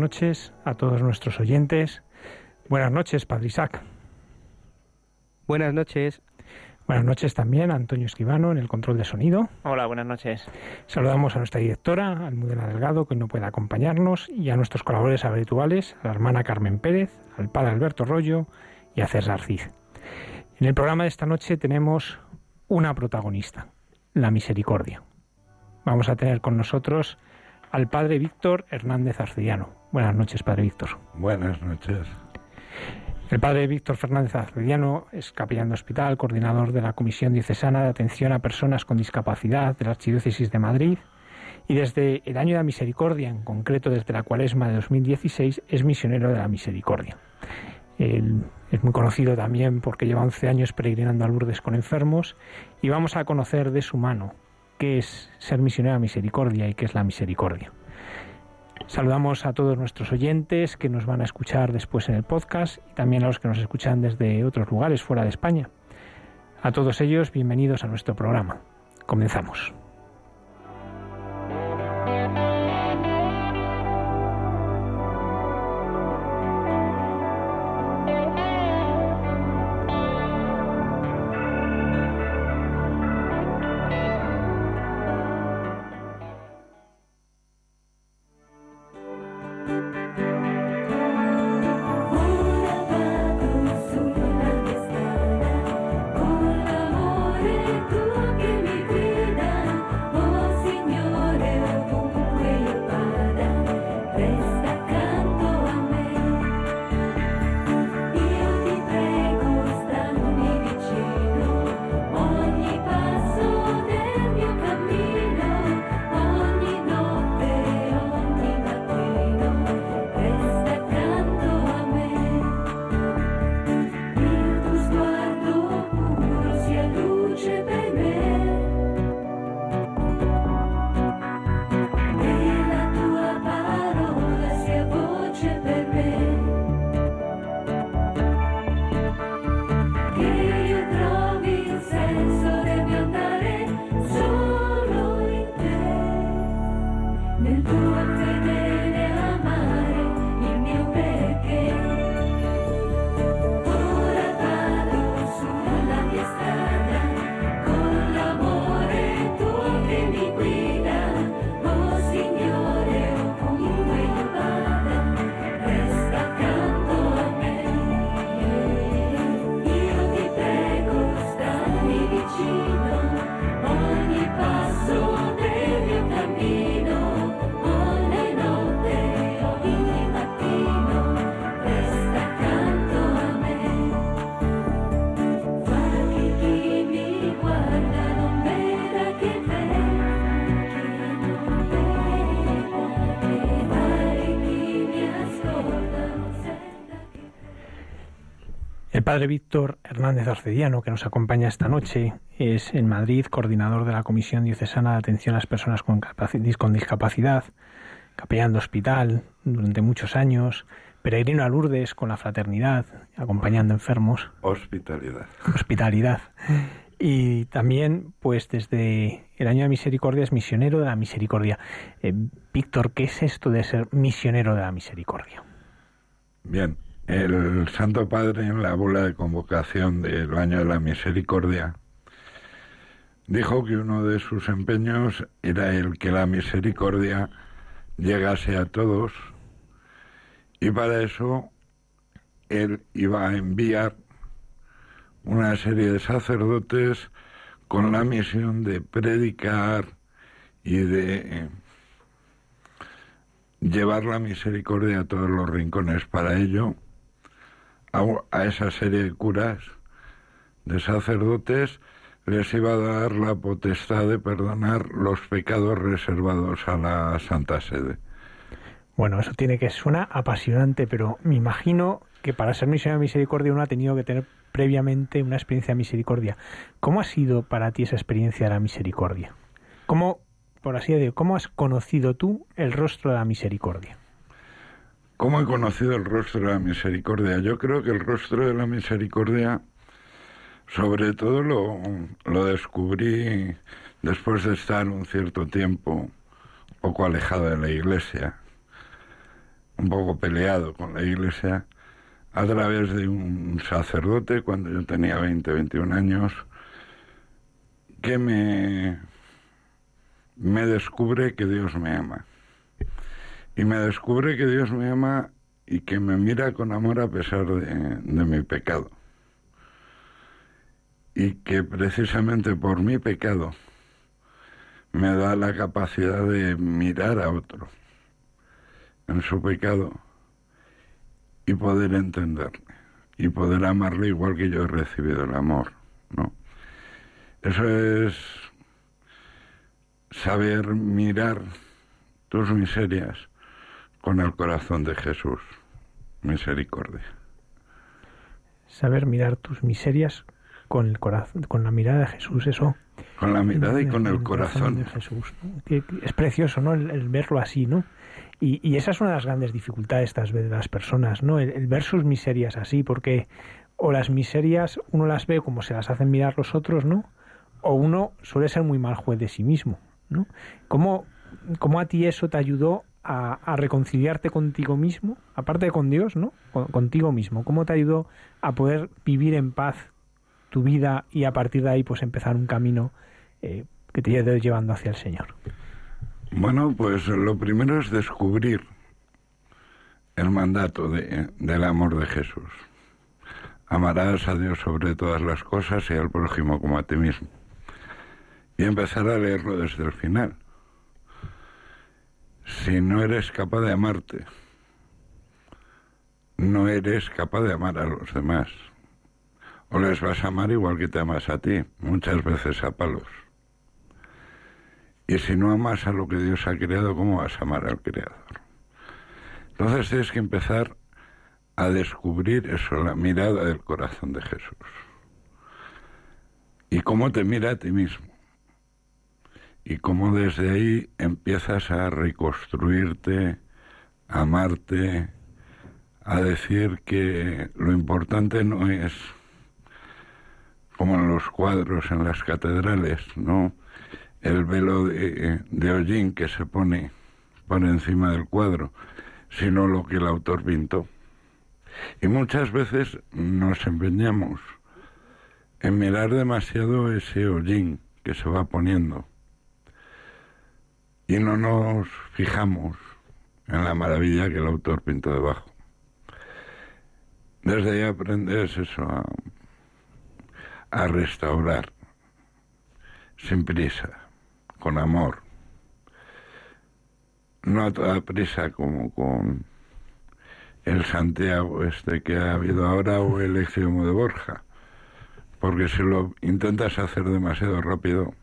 Noches a todos nuestros oyentes. Buenas noches, Padre Isaac. Buenas noches. Buenas noches también a Antonio Esquivano en el control de sonido. Hola, buenas noches. Saludamos a nuestra directora, Almudena Delgado, que no puede acompañarnos, y a nuestros colaboradores habituales, a la hermana Carmen Pérez, al padre Alberto Rollo y a César Cid. En el programa de esta noche tenemos una protagonista, la misericordia. Vamos a tener con nosotros al padre Víctor Hernández Arcediano. Buenas noches, padre Víctor. Buenas noches. El padre Víctor Fernández Arcediano es capellán de hospital, coordinador de la Comisión Diocesana de Atención a Personas con Discapacidad de la Archidiócesis de Madrid y desde el año de la misericordia, en concreto desde la cuaresma de 2016, es misionero de la misericordia. Él es muy conocido también porque lleva 11 años peregrinando a Lourdes con enfermos y vamos a conocer de su mano qué es ser misionero de misericordia y qué es la misericordia. Saludamos a todos nuestros oyentes que nos van a escuchar después en el podcast y también a los que nos escuchan desde otros lugares fuera de España. A todos ellos, bienvenidos a nuestro programa. Comenzamos. Padre Víctor Hernández Arcediano, que nos acompaña esta noche, es en Madrid coordinador de la Comisión Diocesana de Atención a las Personas con, con Discapacidad, capellán de hospital durante muchos años, peregrino a Lourdes con la fraternidad, acompañando enfermos. Hospitalidad. Hospitalidad. Y también, pues desde el año de misericordia es misionero de la misericordia. Eh, Víctor, ¿qué es esto de ser misionero de la misericordia? Bien, el Santo Padre en la bula de convocación del año de la misericordia dijo que uno de sus empeños era el que la misericordia llegase a todos y para eso él iba a enviar una serie de sacerdotes con la misión de predicar y de llevar la misericordia a todos los rincones. Para ello, a, esa serie de curas, de sacerdotes, les iba a dar la potestad de perdonar los pecados reservados a la Santa Sede. Bueno, eso tiene que suena apasionante, pero me imagino que para ser misionero de misericordia uno ha tenido que tener previamente una experiencia de misericordia. ¿Cómo ha sido para ti esa experiencia de la misericordia? ¿Cómo, por así decirlo, cómo has conocido tú el rostro de la misericordia? ¿Cómo he conocido el rostro de la misericordia? Yo creo que el rostro de la misericordia, sobre todo lo, lo descubrí después de estar un cierto tiempo poco alejado de la iglesia, un poco peleado con la iglesia, a través de un sacerdote cuando yo tenía 20, 21 años, que me, me descubre que Dios me ama. Y me descubre que Dios me ama y que me mira con amor a pesar de, de mi pecado. Y que precisamente por mi pecado me da la capacidad de mirar a otro en su pecado y poder entenderle y poder amarle igual que yo he recibido el amor, ¿no? Eso es saber mirar tus miserias con el corazón de Jesús. Misericordia. Saber mirar tus miserias con el corazón, con la mirada de Jesús, eso. Con la mirada y con el, corazón. de Jesús. Es precioso, ¿no? el, verlo así, ¿no? Y, esa es una de las grandes dificultades de las personas, ¿no? El, ver sus miserias así, porque o las miserias uno las ve como se las hacen mirar los otros, ¿no? O uno suele ser muy mal juez de sí mismo, ¿no? ¿Cómo, cómo a ti eso te ayudó a, reconciliarte contigo mismo, aparte de con Dios, ¿no? contigo mismo. ¿Cómo te ayudó a poder vivir en paz tu vida y a partir de ahí pues empezar un camino eh, que te lleve llevando hacia el Señor? Bueno, pues lo primero es descubrir el mandato del amor de Jesús. Amarás a Dios sobre todas las cosas y al prójimo como a ti mismo. Y empezar a leerlo desde el final. Si no eres capaz de amarte, no eres capaz de amar a los demás. O les vas a amar igual que te amas a ti, muchas veces a palos. Y si no amas a lo que Dios ha creado, ¿cómo vas a amar al Creador? Entonces tienes que empezar a descubrir eso, la mirada del corazón de Jesús. Y cómo te mira a ti mismo. Y cómo desde ahí empiezas a reconstruirte, a amarte, a decir que lo importante no es como en los cuadros en las catedrales, ¿no? el velo de, de hollín que se pone por encima del cuadro, sino lo que el autor pintó. Y muchas veces nos empeñamos en mirar demasiado ese hollín que se va poniendo y no nos fijamos en la maravilla que el autor pintó debajo. Desde ahí aprendes eso a, restaurar sin prisa con amor. No a toda prisa como con el Santiago este que ha habido ahora o el extremo de Borja. Porque si lo intentas hacer demasiado rápido,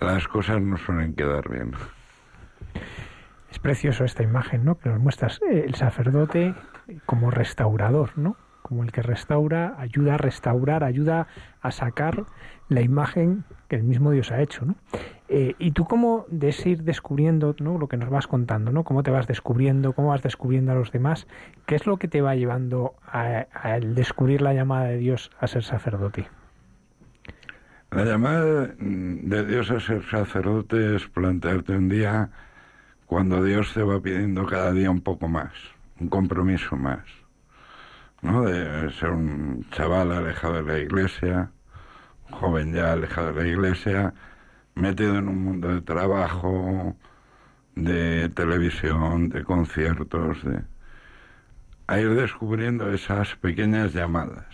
las cosas no suelen quedar bien. Es precioso esta imagen, ¿no? Que nos muestras eh, el sacerdote como restaurador, ¿no? como el que restaura, ayuda a restaurar, ayuda a sacar la imagen que el mismo Dios ha hecho. ¿no? Eh, y tú cómo de ir descubriendo ¿no? lo que nos vas contando, ¿no? cómo te vas descubriendo, cómo vas descubriendo a los demás, qué es lo que te va llevando a, descubrir la llamada de Dios a ser sacerdote. La llamada de Dios a ser sacerdote es plantearte un día cuando Dios te va pidiendo cada día un poco más, un compromiso más, ¿no? De ser un chaval alejado de la iglesia, un joven ya alejado de la iglesia, metido en un mundo de trabajo, de televisión, de conciertos, de a ir descubriendo esas pequeñas llamadas,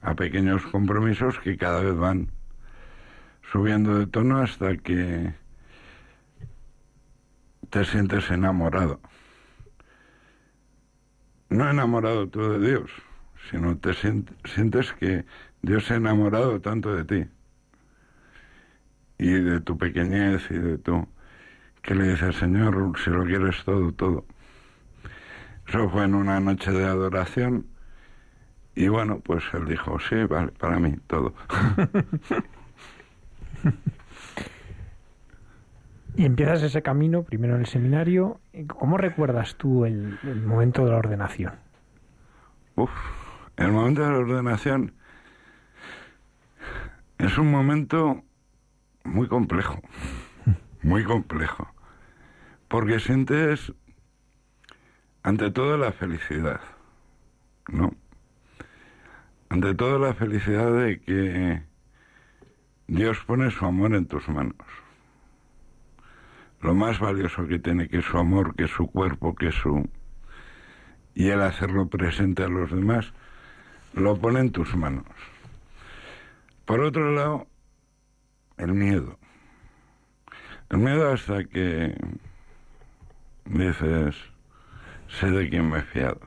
a pequeños compromisos que cada vez van subiendo de tono hasta que te sientes enamorado. No enamorado tú de Dios, sino te sientes que Dios se ha enamorado tanto de ti y de tu pequeñez y de tu que le dices Señor si lo quieres todo todo eso fue en una noche de adoración y bueno pues él dijo sí vale para mí todo Y empiezas ese camino, primero en el seminario. ¿Cómo recuerdas tú el, momento de la ordenación? Uf, el momento de la ordenación es un momento muy complejo, muy complejo, porque sientes ante todo la felicidad, ¿no? Ante todo la felicidad de que Dios pone su amor en tus manos. Lo más valioso que tiene, que es su amor, que es su cuerpo, que es su... Y el hacerlo presente a los demás, lo pone en tus manos. Por otro lado, el miedo. El miedo hasta que dices, sé de quién me he fiado.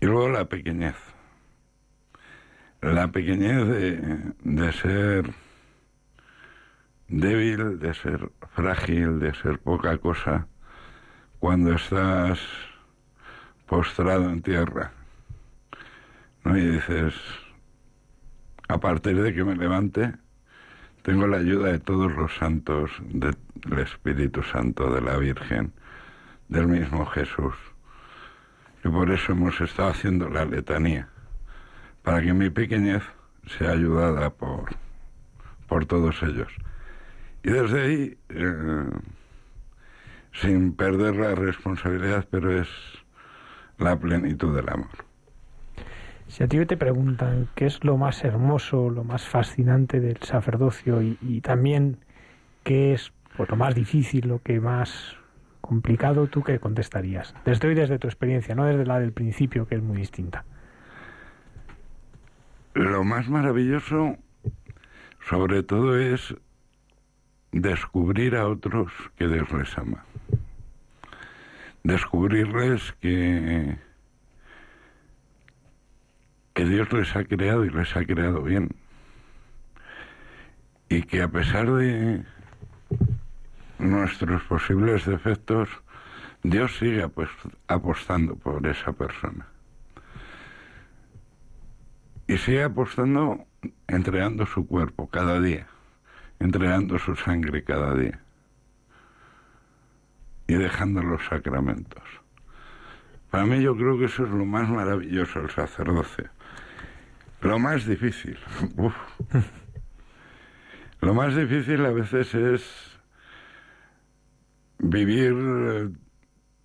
Y luego la pequeñez la pequeñez de, ser débil, de ser frágil, de ser poca cosa, cuando estás postrado en tierra. ¿no? Y dices, a partir de que me levante, tengo la ayuda de todos los santos, del Espíritu Santo, de la Virgen, del mismo Jesús. Y por eso hemos estado haciendo la letanía para que mi pequeñez sea ayudada por, por todos ellos. Y desde ahí, eh, sin perder la responsabilidad, pero es la plenitud del amor. Si a ti te preguntan qué es lo más hermoso, lo más fascinante del sacerdocio y, también qué es pues, lo más difícil, lo que más complicado, ¿tú qué contestarías? Desde hoy, desde tu experiencia, no desde la del principio, que es muy distinta. Lo más maravilloso, sobre todo, es descubrir a otros que Dios les ama. Descubrirles que, que Dios les ha creado y les ha creado bien. Y que a pesar de nuestros posibles defectos, Dios sigue apostando por esa persona y sigue apostando entregando su cuerpo cada día, entregando su sangre cada día y dejando los sacramentos. Para mí yo creo que eso es lo más maravilloso del sacerdocio. Lo más difícil, lo más difícil a veces es vivir eh,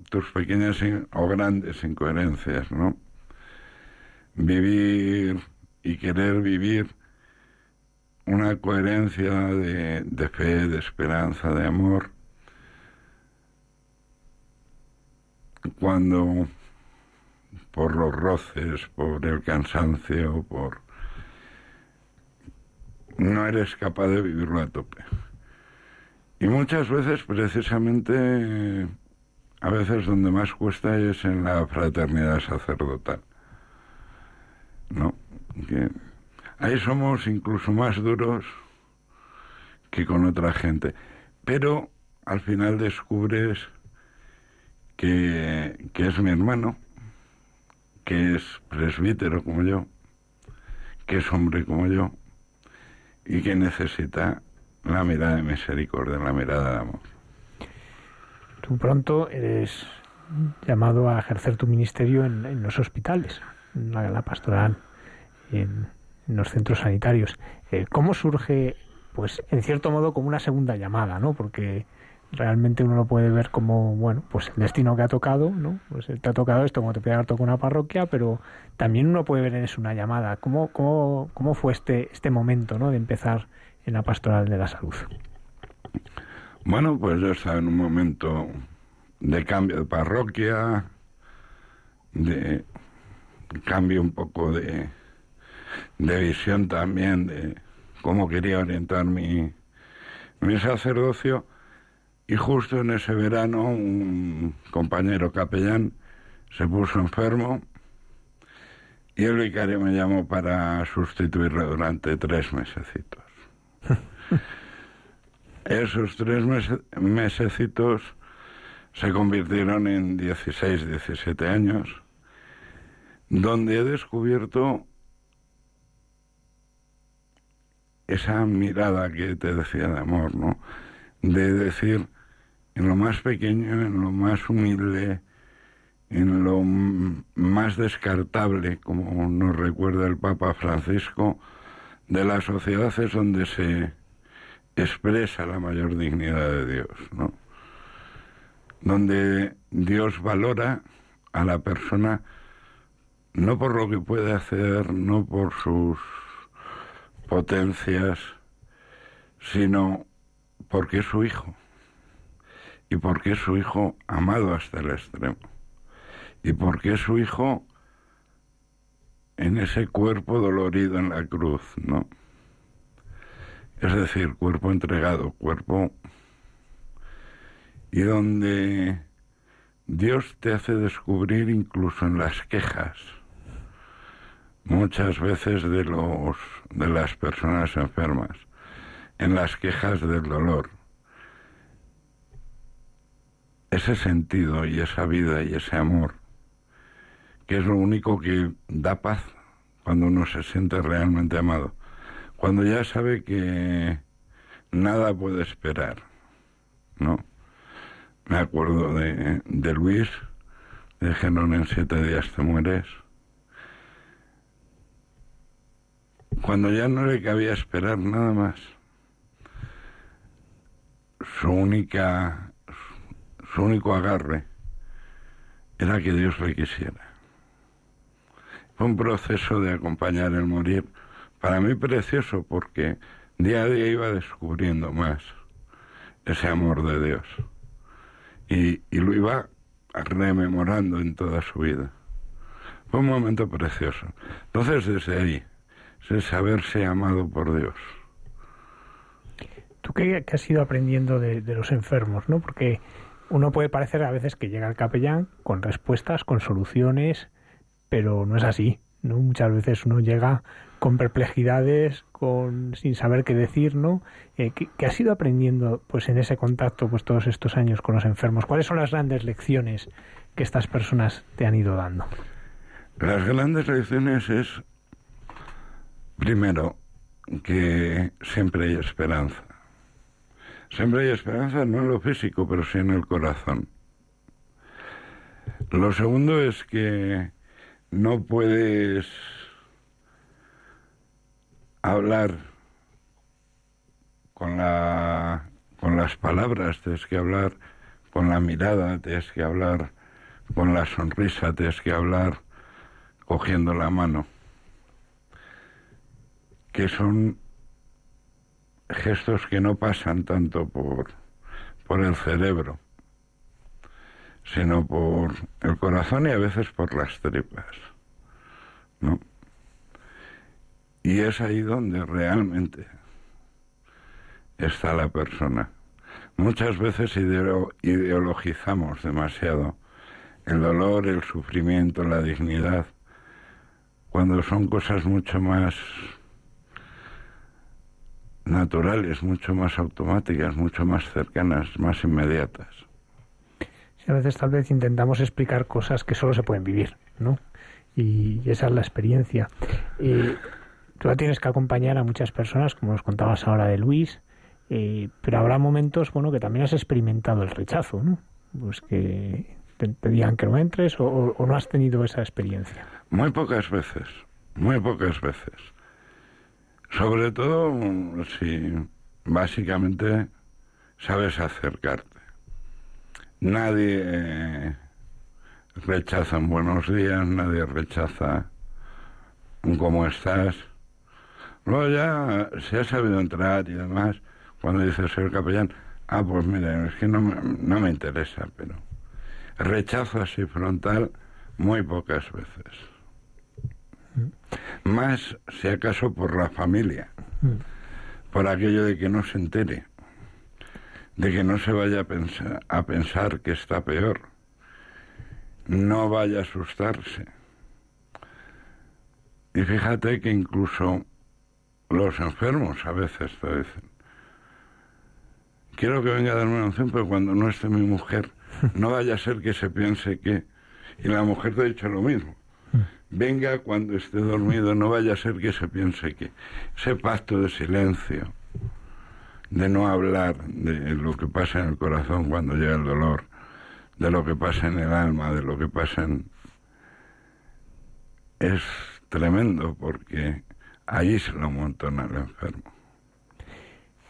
tus pequeñas o grandes incoherencias, ¿no? Vivir y querer vivir una coherencia de, fe, de esperanza, de amor, cuando por los roces, por el cansancio, por no eres capaz de vivirlo a tope. Y muchas veces, precisamente, a veces donde más cuesta es en la fraternidad sacerdotal. ¿No? Que ahí somos incluso más duros que con otra gente. Pero al final descubres que, que es mi hermano, que es presbítero como yo, que es hombre como yo, y que necesita la mirada de misericordia, la mirada de amor. Tú pronto eres llamado a ejercer tu ministerio en, los hospitales, en la, pastoral, en, los centros sanitarios. Eh, ¿Cómo surge, pues, en cierto modo, como una segunda llamada, ¿no? Porque realmente uno lo puede ver como, bueno, pues el destino que ha tocado, ¿no? Pues te ha tocado esto como te puede haber tocado una parroquia, pero también uno puede ver en eso una llamada. ¿Cómo, cómo, cómo fue este, este momento, ¿no? De empezar en la pastoral de la salud. Bueno, pues yo estaba en un momento de cambio de parroquia, de cambio un poco de, de visión también de cómo quería orientar mi, mi sacerdocio y justo en ese verano un compañero capellán se puso enfermo y el vicario me llamó para sustituirlo durante tres mesecitos. Esos tres meses, mesecitos se convirtieron en 16, 17 años, donde he descubierto esa mirada que te decía de amor, ¿no? De decir, en lo más pequeño, en lo más humilde, en lo más descartable, como nos recuerda el Papa Francisco, de la sociedad es donde se expresa la mayor dignidad de Dios, ¿no? Donde Dios valora a la persona no por lo que puede hacer, no por sus potencias, sino porque es su hijo y porque es su hijo amado hasta el extremo y porque es su hijo en ese cuerpo dolorido en la cruz, ¿no? Es decir, cuerpo entregado, cuerpo y donde Dios te hace descubrir incluso en las quejas muchas veces de los de las personas enfermas, en las quejas del dolor. Ese sentido y esa vida y ese amor que es lo único que da paz cuando uno se siente realmente amado. Cuando ya sabe que nada puede esperar, ¿no? Me acuerdo de, de Luis, de Genón en siete días te mueres. Cuando ya no le cabía esperar nada más, su única, su único agarre era que Dios le quisiera. Fue un proceso de acompañar el morir, para mí precioso, porque día a día iba descubriendo más ese amor de Dios. Y, y lo iba rememorando en toda su vida. Fue un momento precioso. Entonces, desde ahí, es saberse amado por Dios. ¿Tú qué, has ido aprendiendo de, de, los enfermos? ¿no? Porque uno puede parecer a veces que llega el capellán con respuestas, con soluciones, pero no es así. ¿no? Muchas veces uno llega con perplejidades, con sin saber qué decir, ¿no? Eh, ¿qué, has ido aprendiendo pues en ese contacto pues todos estos años con los enfermos? ¿Cuáles son las grandes lecciones que estas personas te han ido dando? Las grandes lecciones es primero que siempre hay esperanza. Siempre hay esperanza no en lo físico, pero sí en el corazón. Lo segundo es que no puedes hablar con la con las palabras, tienes que hablar con la mirada, tienes que hablar con la sonrisa, tienes que hablar cogiendo la mano, que son gestos que no pasan tanto por, por el cerebro, sino por el corazón y a veces por las tripas. ¿no? Y es ahí donde realmente está la persona. Muchas veces ideologizamos demasiado el dolor, el sufrimiento, la dignidad, cuando son cosas mucho más naturales, mucho más automáticas, mucho más cercanas, más inmediatas a veces tal vez intentamos explicar cosas que solo se pueden vivir, ¿no? y esa es la experiencia. Eh, tú tienes que acompañar a muchas personas, como nos contabas ahora de Luis, eh, pero habrá momentos, bueno, que también has experimentado el rechazo, ¿no? Pues que te, digan que no entres o, no has tenido esa experiencia. Muy pocas veces, muy pocas veces. Sobre todo si básicamente sabes acercarte. Nadie eh, rechaza un buenos días, nadie rechaza un cómo estás. Luego ya se ha sabido entrar y demás, cuando dice ser capellán, ah, pues mira, es que no me, no me interesa, pero rechazo así frontal muy pocas veces. Más, si acaso, por la familia, por aquello de que no se entere, de que no se vaya a pensar, a pensar que está peor, no vaya a asustarse. Y fíjate que incluso los enfermos a veces te dicen, quiero que venga a darme una unción, pero cuando no esté mi mujer, no vaya a ser que se piense que... Y la mujer te ha dicho lo mismo. Venga cuando esté dormido, no vaya a ser que se piense que ese pacto de silencio, de no hablar de lo que pasa en el corazón cuando llega el dolor, de lo que pasa en el alma, de lo que pasa en... Es tremendo porque ahí se lo montan al enfermo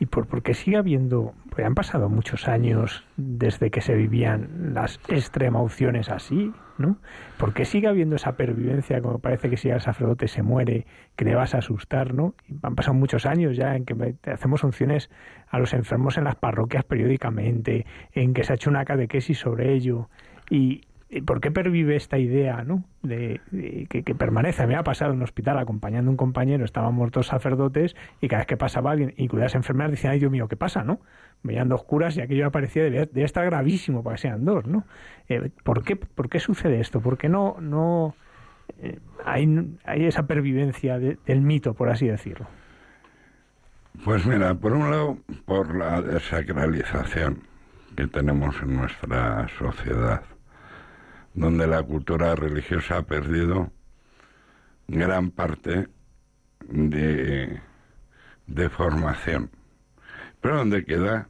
y por porque sigue habiendo, pues han pasado muchos años desde que se vivían las extremauciones así, ¿no? Porque sigue habiendo esa pervivencia, como parece que si el sacerdote se muere, que le vas a asustar, ¿no? han pasado muchos años ya en que hacemos unciones a los enfermos en las parroquias periódicamente, en que se ha hecho una catequesis sobre ello, y, ¿Por qué pervive esta idea ¿no? de, que, permanece? Me ha pasado en un hospital acompañando a un compañero, estábamos dos sacerdotes y cada vez que pasaba alguien y cuidas enfermedades decían, ay Dios mío, ¿qué pasa? ¿no? Veían dos curas y aquello aparecía, de estar gravísimo para que sean dos. ¿no? Eh, ¿por, qué, ¿Por qué sucede esto? ¿Por qué no, no eh, hay, hay, esa pervivencia del mito, por así decirlo? Pues mira, por un lado, por la desacralización que tenemos en nuestra sociedad donde la cultura religiosa ha perdido gran parte de, de formación, pero donde queda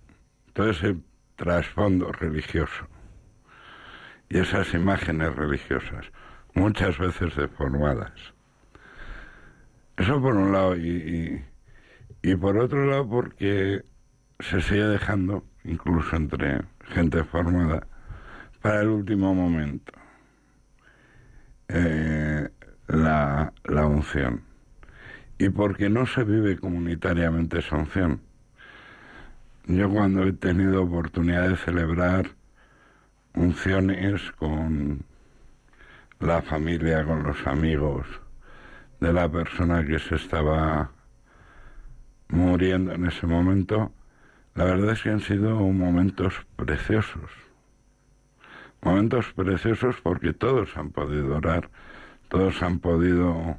todo ese trasfondo religioso y esas imágenes religiosas, muchas veces deformadas. Eso por un lado, y, y por otro lado porque se sigue dejando, incluso entre gente formada, para el último momento. Eh, la, la unción. Y porque no se vive comunitariamente esa unción. Yo cuando he tenido oportunidad de celebrar unciones con la familia, con los amigos de la persona que se estaba muriendo en ese momento, la verdad es que han sido momentos preciosos momentos preciosos porque todos han podido orar, todos han podido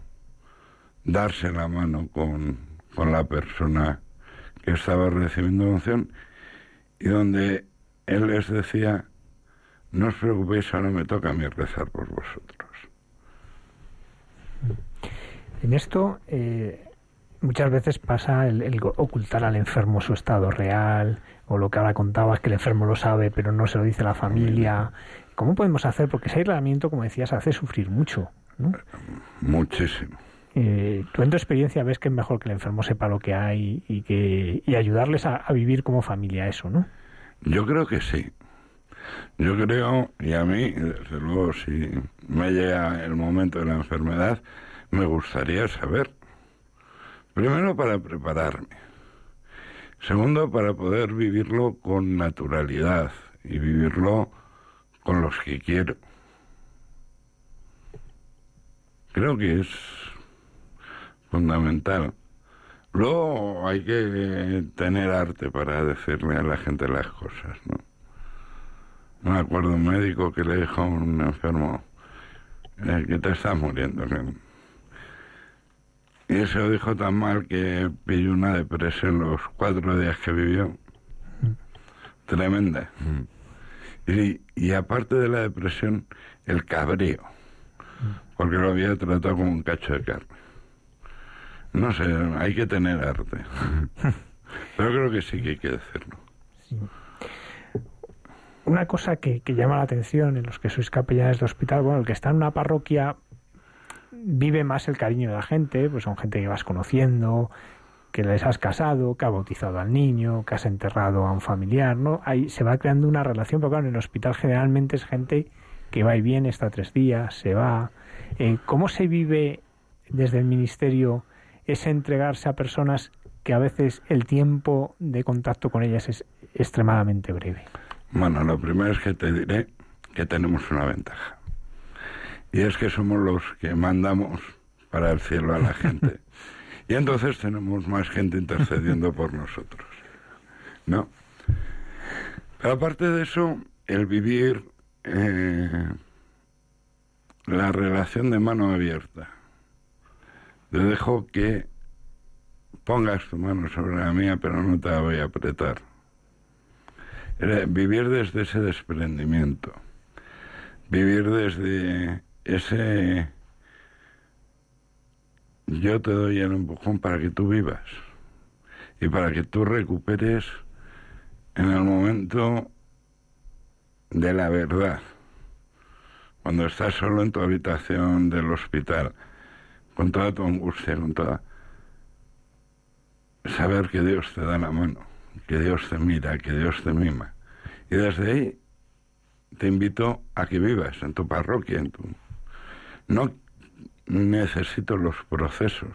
darse la mano con, con la persona que estaba recibiendo unción y donde él les decía, no os preocupéis, ahora me toca a mí rezar por vosotros. En esto eh, muchas veces pasa el, ocultar al enfermo su estado real, o lo que ahora contabas, que el enfermo lo sabe, pero no se lo dice la familia. ¿Cómo podemos hacer? Porque ese aislamiento, como decías, hace sufrir mucho. ¿no? Muchísimo. Eh, tú en tu experiencia ves que es mejor que el enfermo sepa lo que hay y que y ayudarles a, vivir como familia eso, ¿no? Yo creo que sí. Yo creo, y a mí, desde luego, si me llega el momento de la enfermedad, me gustaría saber. Primero para prepararme. Segundo, para poder vivirlo con naturalidad y vivirlo con los que quiero. Creo que es fundamental. Luego hay que tener arte para decirle a la gente las cosas, ¿no? Me acuerdo un médico que le dijo a un enfermo que te estás muriendo. Y eso lo dijo tan mal que pilló una depresión los cuatro días que vivió. Tremenda. Y, y, aparte de la depresión, el cabreo. porque lo había tratado como un cacho de carne. No sé, hay que tener arte. Pero creo que sí que hay que decirlo. Una cosa que, que, llama la atención en los que sois capellanes de hospital, bueno, el que está en una parroquia vive más el cariño de la gente, pues son gente que vas conociendo, que les has casado, que ha bautizado al niño, que has enterrado a un familiar, ¿no? Ahí se va creando una relación, pero claro, en el hospital generalmente es gente que va y viene, está tres días, se va. Eh, ¿Cómo se vive desde el ministerio ese entregarse a personas que a veces el tiempo de contacto con ellas es extremadamente breve? Bueno, lo primero es que te diré que tenemos una ventaja. Y es que somos los que mandamos para el cielo a la gente. Y entonces tenemos más gente intercediendo por nosotros. ¿No? Pero aparte de eso, el vivir eh, la relación de mano abierta. Te dejo que pongas tu mano sobre la mía, pero no te la voy a apretar. vivir desde ese desprendimiento. Vivir desde ese yo te doy el empujón para que tú vivas y para que tú recuperes en el momento de la verdad, cuando estás solo en tu habitación del hospital, con toda tu angustia, con toda... Saber que Dios te da la mano, que Dios te mira, que Dios te mima. Y desde ahí te invito a que vivas en tu parroquia, en tu... No necesito los procesos.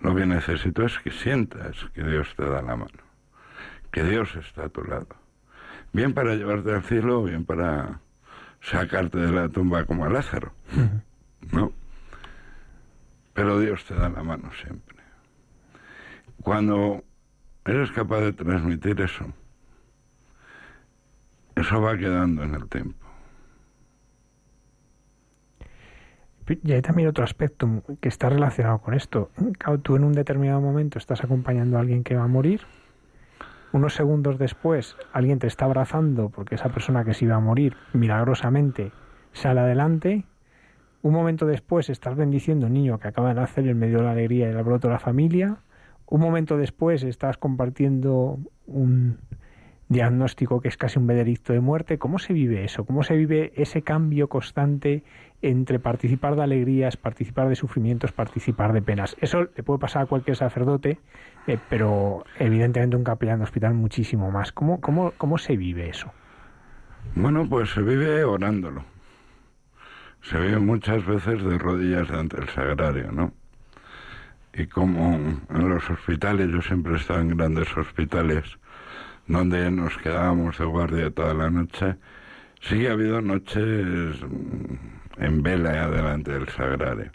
Lo que necesito es que sientas que Dios te da la mano, que Dios está a tu lado. Bien para llevarte al cielo, bien para sacarte de la tumba como a Lázaro. ¿No? Pero Dios te da la mano siempre. Cuando eres capaz de transmitir eso, eso va quedando en el tiempo. Y hay también otro aspecto que está relacionado con esto. tú en un determinado momento estás acompañando a alguien que va a morir, unos segundos después alguien te está abrazando porque esa persona que se iba a morir milagrosamente sale adelante, un momento después estás bendiciendo a un niño que acaba de nacer en medio de la alegría y el alboroto de la familia, un momento después estás compartiendo un diagnóstico que es casi un veredicto de muerte. ¿Cómo se vive eso? ¿Cómo se vive ese cambio constante entre participar de alegrías, participar de sufrimientos, participar de penas? Eso le puede pasar a cualquier sacerdote, eh, pero evidentemente un capellán de hospital muchísimo más. ¿Cómo, cómo, ¿Cómo se vive eso? Bueno, pues se vive orándolo. Se vive muchas veces de rodillas ante el sagrario, ¿no? Y como en los hospitales, yo siempre he estado en grandes hospitales, donde nos quedábamos de guardia toda la noche, sí ha habido noches mm, en vela delante del sagrario,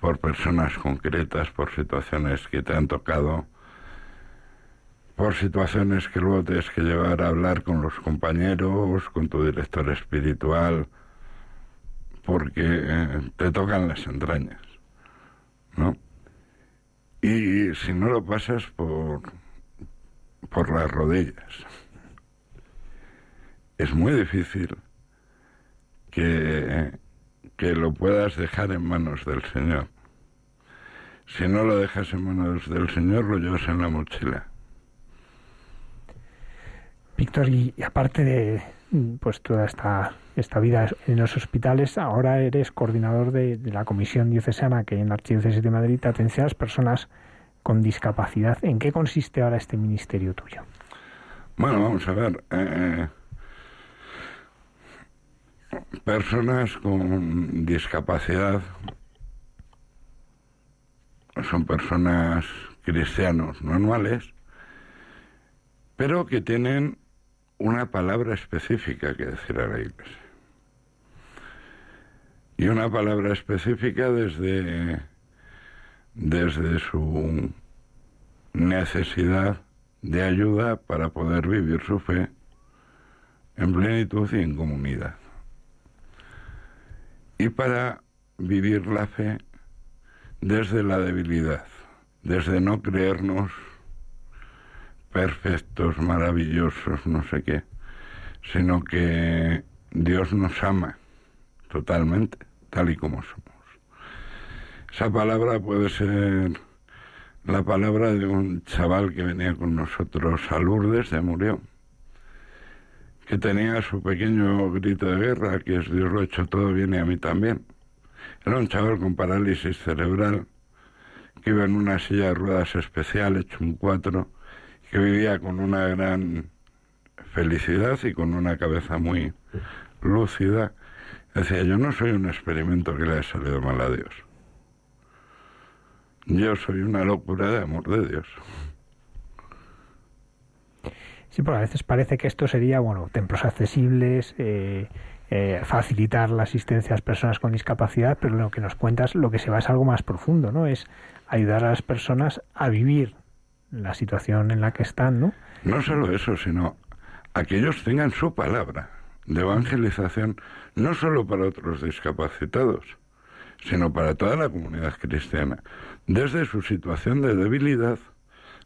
por personas concretas, por situaciones que te han tocado, por situaciones que luego tienes que llevar a hablar con los compañeros, con tu director espiritual, porque eh, te tocan las entrañas, ¿no? Y si no lo pasas por por las rodillas. Es muy difícil que, que lo puedas dejar en manos del Señor. Si no lo dejas en manos del Señor, lo llevas en la mochila. Víctor, y, aparte de pues toda esta, esta vida en los hospitales, ahora eres coordinador de, la Comisión Diocesana que en la Archidiócesis de Madrid atención a las personas con discapacidad. ¿En qué consiste ahora este ministerio tuyo? Bueno, vamos a ver. Eh, personas con discapacidad son personas cristianos normales, pero que tienen una palabra específica que decir a la iglesia. Y una palabra específica desde desde su necesidad de ayuda para poder vivir su fe en plenitud y en comunidad. Y para vivir la fe desde la debilidad, desde no creernos perfectos, maravillosos, no sé qué, sino que Dios nos ama totalmente tal y como somos. Esa palabra puede ser la palabra de un chaval que venía con nosotros a Lourdes de Murió, que tenía su pequeño grito de guerra, que es Dios lo ha hecho todo bien y a mí también. Era un chaval con parálisis cerebral, que iba en una silla de ruedas especial, hecho un cuatro, que vivía con una gran felicidad y con una cabeza muy lúcida. Decía, yo no soy un experimento que le haya salido mal a Dios. Yo soy una locura de amor de Dios. Sí, a veces parece que esto sería, bueno, templos accesibles, eh, eh, facilitar la asistencia a las personas con discapacidad, pero lo que nos cuentas, lo que se va es algo más profundo, ¿no? Es ayudar a las personas a vivir la situación en la que están, ¿no? No solo eso, sino a que ellos tengan su palabra de evangelización, no solo para otros discapacitados, sino para toda la comunidad cristiana. Desde su situación de debilidad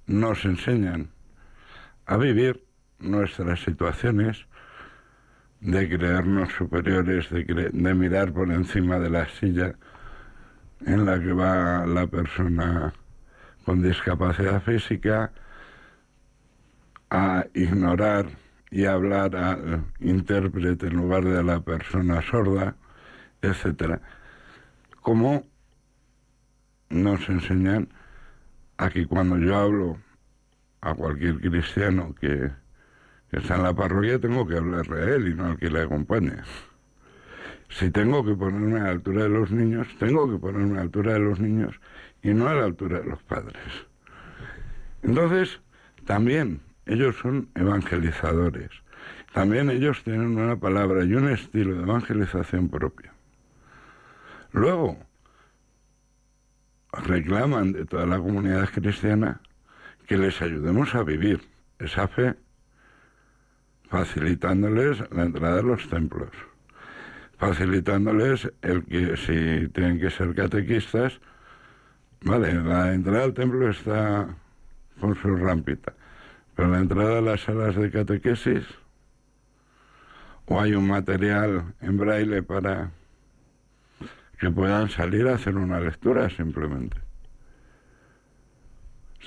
nos enseñan a vivir nuestras situaciones de creernos superiores, de, de mirar por encima de la silla en la que va la persona con discapacidad física, a ignorar y hablar al intérprete en lugar de la persona sorda, etcétera. Como nos enseñan a que cuando yo hablo a cualquier cristiano que, está en la parroquia, tengo que hablarle a él y no al que le acompañe. Si tengo que ponerme a la altura de los niños, tengo que ponerme a la altura de los niños y no a la altura de los padres. Entonces, también ellos son evangelizadores. También ellos tienen una palabra y un estilo de evangelización propio. Luego, reclaman de toda la comunidad cristiana que les ayudemos a vivir esa fe, facilitándoles la entrada a los templos, facilitándoles el que si tienen que ser catequistas, vale, la entrada al templo está con su rampita, pero la entrada a las salas de catequesis, o hay un material en braille para que puedan salir a hacer una lectura simplemente.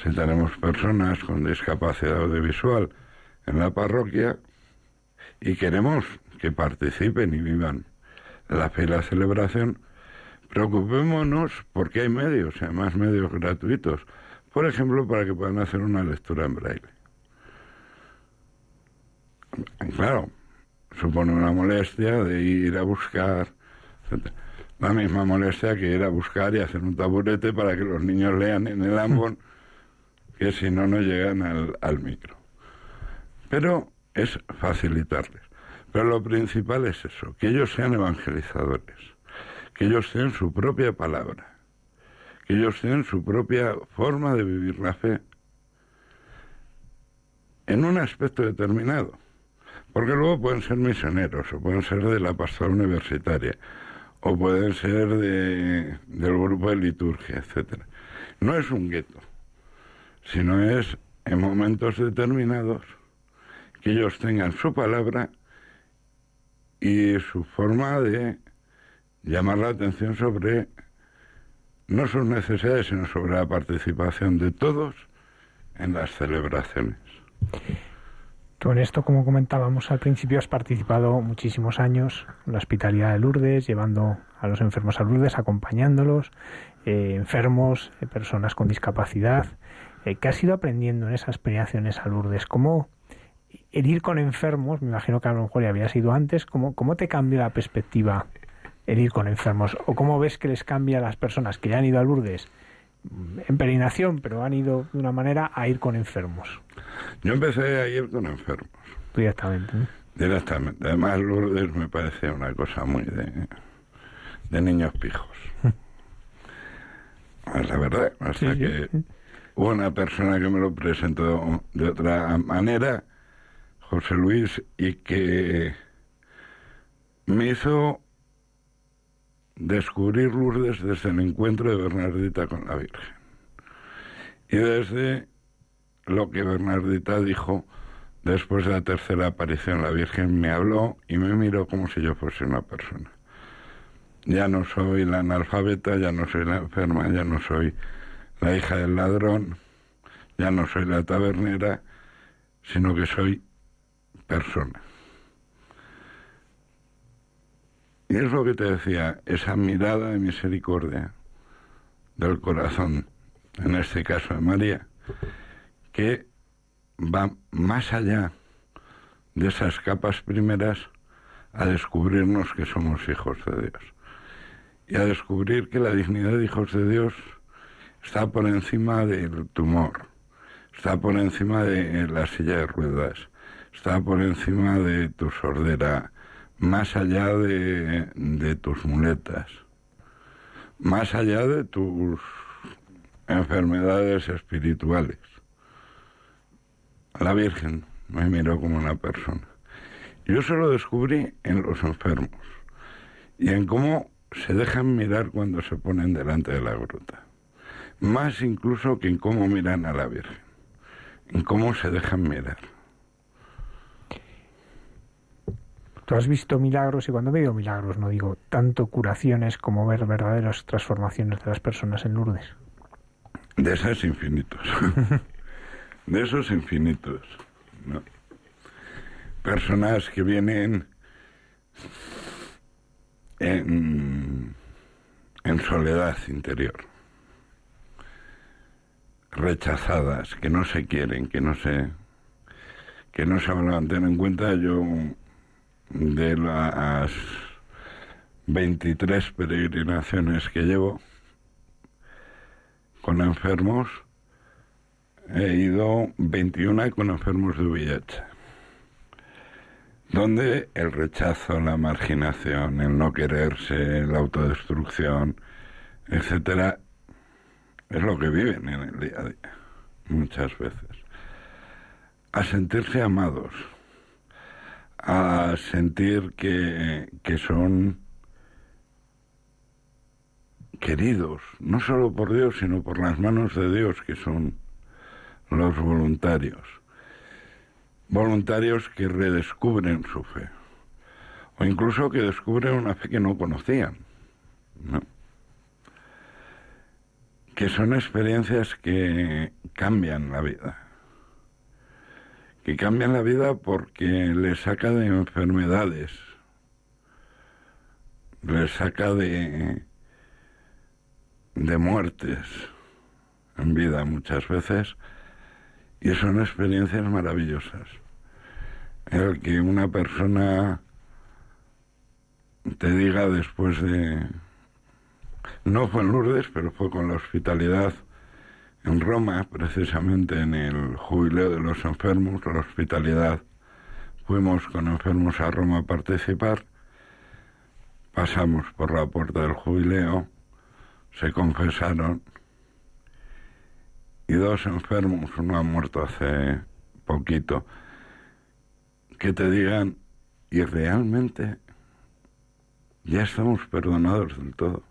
Si tenemos personas con discapacidad audiovisual en la parroquia y queremos que participen y vivan la fe y la celebración, preocupémonos porque hay medios, además medios gratuitos, por ejemplo, para que puedan hacer una lectura en braille. Claro, supone una molestia de ir a buscar, la misma molestia que ir a buscar y hacer un taburete para que los niños lean en el ambón, que si no, no llegan al, al micro. Pero es facilitarles. Pero lo principal es eso, que ellos sean evangelizadores, que ellos tengan su propia palabra, que ellos tengan su propia forma de vivir la fe en un aspecto determinado. Porque luego pueden ser misioneros o pueden ser de la pastora universitaria o pueden ser de, del grupo de liturgia, etcétera. No es un gueto, sino es en momentos determinados que ellos tengan su palabra y su forma de llamar la atención sobre no sus necesidades, sino sobre la participación de todos en las celebraciones. Tú en esto, como comentábamos al principio, has participado muchísimos años en la hospitalidad de Lourdes, llevando a los enfermos a Lourdes, acompañándolos, eh, enfermos, eh, personas con discapacidad. Eh, ¿Qué has ido aprendiendo en esas peregrinaciones a Lourdes? ¿Cómo el ir con enfermos, me imagino que a lo mejor ya habías ido antes, ¿cómo, cómo te cambia la perspectiva el ir con enfermos? ¿O cómo ves que les cambia a las personas que ya han ido a Lourdes en peregrinación, pero han ido de una manera a ir con enfermos? Yo empecé a ir con enfermos. Directamente. Directamente. Además, Lourdes me parecía una cosa muy de, de niños pijos. es la verdad. Hasta que hubo una persona que me lo presentó de otra manera, José Luis, y que me hizo descubrir Lourdes desde el encuentro de Bernardita con la Virgen. Y desde lo que Bernardita dijo después de la tercera aparición, la Virgen me habló y me miró como si yo fuese una persona. Ya no soy la analfabeta, ya no soy la enferma, ya no soy la hija del ladrón, ya no soy la tabernera, sino que soy persona. Y es lo que te decía, esa mirada de misericordia del corazón, en este caso de María, que va más allá de esas capas primeras a descubrirnos que somos hijos de Dios y a descubrir que la dignidad de hijos de Dios está por encima del tumor, está por encima de la silla de ruedas, está por encima de tu sordera, más allá de, de tus muletas, más allá de tus enfermedades espirituales. La Virgen me miró como una persona. Yo se lo descubrí en los enfermos y en cómo se dejan mirar cuando se ponen delante de la gruta. Más incluso que en cómo miran a la Virgen, en cómo se dejan mirar. Tú has visto milagros y cuando digo milagros no digo tanto curaciones como ver verdaderas transformaciones de las personas en Lourdes. De esos infinitos. de esos infinitos. Personas que vienen en, en soledad interior, rechazadas, que no se quieren, que no se que no saben tener en cuenta yo de las 23 peregrinaciones que llevo con enfermos, he ido 21 con enfermos de VIH, donde el rechazo, la marginación, el no quererse, la autodestrucción, etcétera, es lo que viven en el día a día, muchas veces. A sentirse amados, a sentir que, que son queridos, no solo por Dios, sino por las manos de Dios, que son los voluntarios. Voluntarios que redescubren su fe, o incluso que descubren una fe que no conocían. Que son experiencias que cambian la vida. Que cambian la vida porque les saca de enfermedades, les saca de, de muertes en vida muchas veces y son experiencias maravillosas. El que una persona te diga después de... No fue en Lourdes, pero fue con la hospitalidad en Roma, precisamente en el jubileo de los enfermos, la hospitalidad. Fuimos con enfermos a Roma a participar, pasamos por la puerta del jubileo, se confesaron y dos enfermos, uno ha muerto hace poquito, que te digan, y realmente ya estamos perdonados del todo.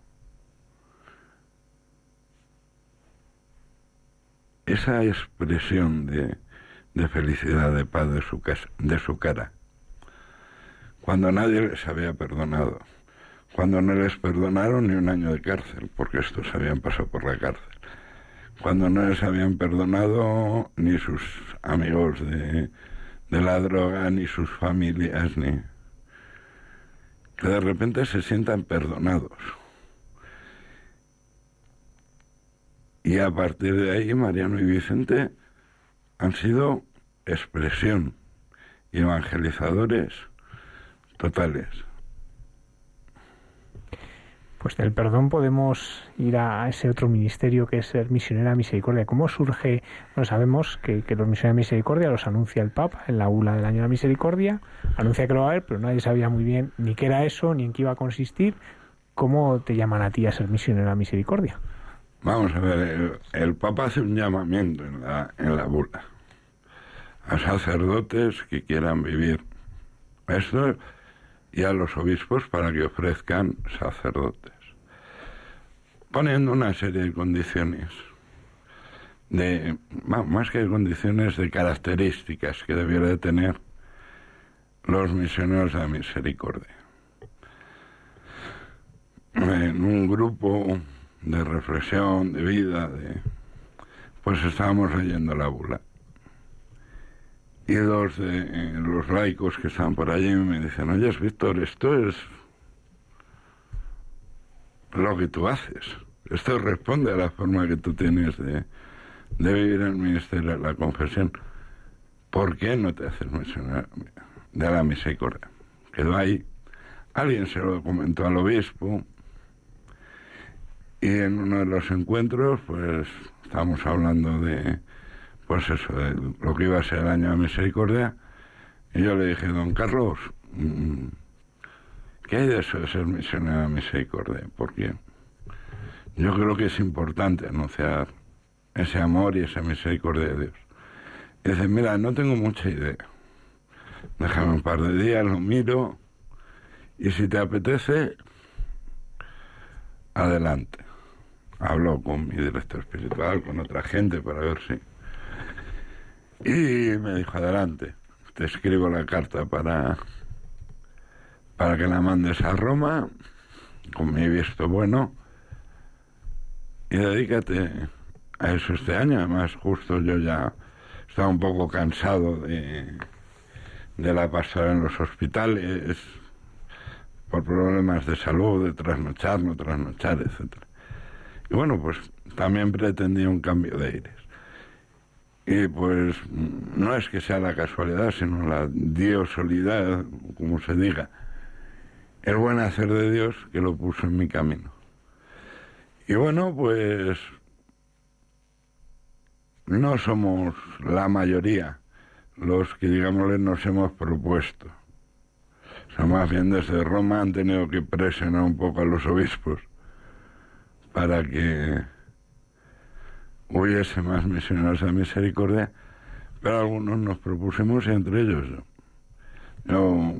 Esa expresión de, de felicidad, de paz de su, de su cara, cuando nadie les había perdonado, cuando no les perdonaron ni un año de cárcel, porque estos habían pasado por la cárcel cuando no les habían perdonado ni sus amigos de, la droga, ni sus familias, ni que de repente se sientan perdonados. Y a partir de ahí, Mariano y Vicente han sido expresión evangelizadores totales. Pues del perdón podemos ir a ese otro ministerio que es ser misionera misericordia. ¿Cómo surge? Bueno, sabemos que, los misioneros misericordia los anuncia el Papa en la ULA del año de la misericordia, anuncia que lo va a haber, pero nadie sabía muy bien ni qué era eso, ni en qué iba a consistir. ¿Cómo te llaman a ti a ser misionera misericordia? Vamos a ver, el, Papa hace un llamamiento en la, en la bula a sacerdotes que quieran vivir esto y a los obispos para que ofrezcan sacerdotes poniendo una serie de condiciones, de, más que condiciones de características que debiera de tener los misioneros de la misericordia. en un grupo de reflexión, de vida, de, pues estábamos leyendo la bula. Y dos de eh, los laicos que estaban por allí me dicen, oye, Víctor, esto es lo que tú haces. Esto responde a la forma que tú tienes de, de vivir el ministerio de la confesión. ¿Por qué no te haces misionero de la misericordia? Quedó ahí. Alguien se lo comentó al obispo y en uno de los encuentros, pues estábamos hablando de, pues eso, lo que iba a ser el año de misericordia. Y yo le dije, don Carlos, mm, ¿qué hay de eso de ser misionero de misericordia? Porque yo creo que es importante anunciar ese amor y esa misericordia de Dios. Y dice, mira, no tengo mucha idea. Déjame un par de días, lo miro, y si te apetece, adelante. Hablo con mi director espiritual, con otra gente para ver si... Y me dijo, adelante, te escribo la carta para, para que la mandes a Roma, con mi visto bueno, y dedícate a eso este año. Además, justo yo ya estaba un poco cansado de, de la pasada en los hospitales por problemas de salud, de trasnochar, no trasnochar, etcétera. Y bueno, pues también pretendía un cambio de aires. Y pues no es que sea la casualidad, sino la diosolidad, como se diga, el buen hacer de Dios que lo puso en mi camino. Y bueno, pues no somos la mayoría los que, digámosle, nos hemos propuesto. O más bien desde Roma han tenido que presionar un poco a los obispos para que hubiese más misioneros de misericordia, pero algunos nos propusimos y entre ellos yo. Yo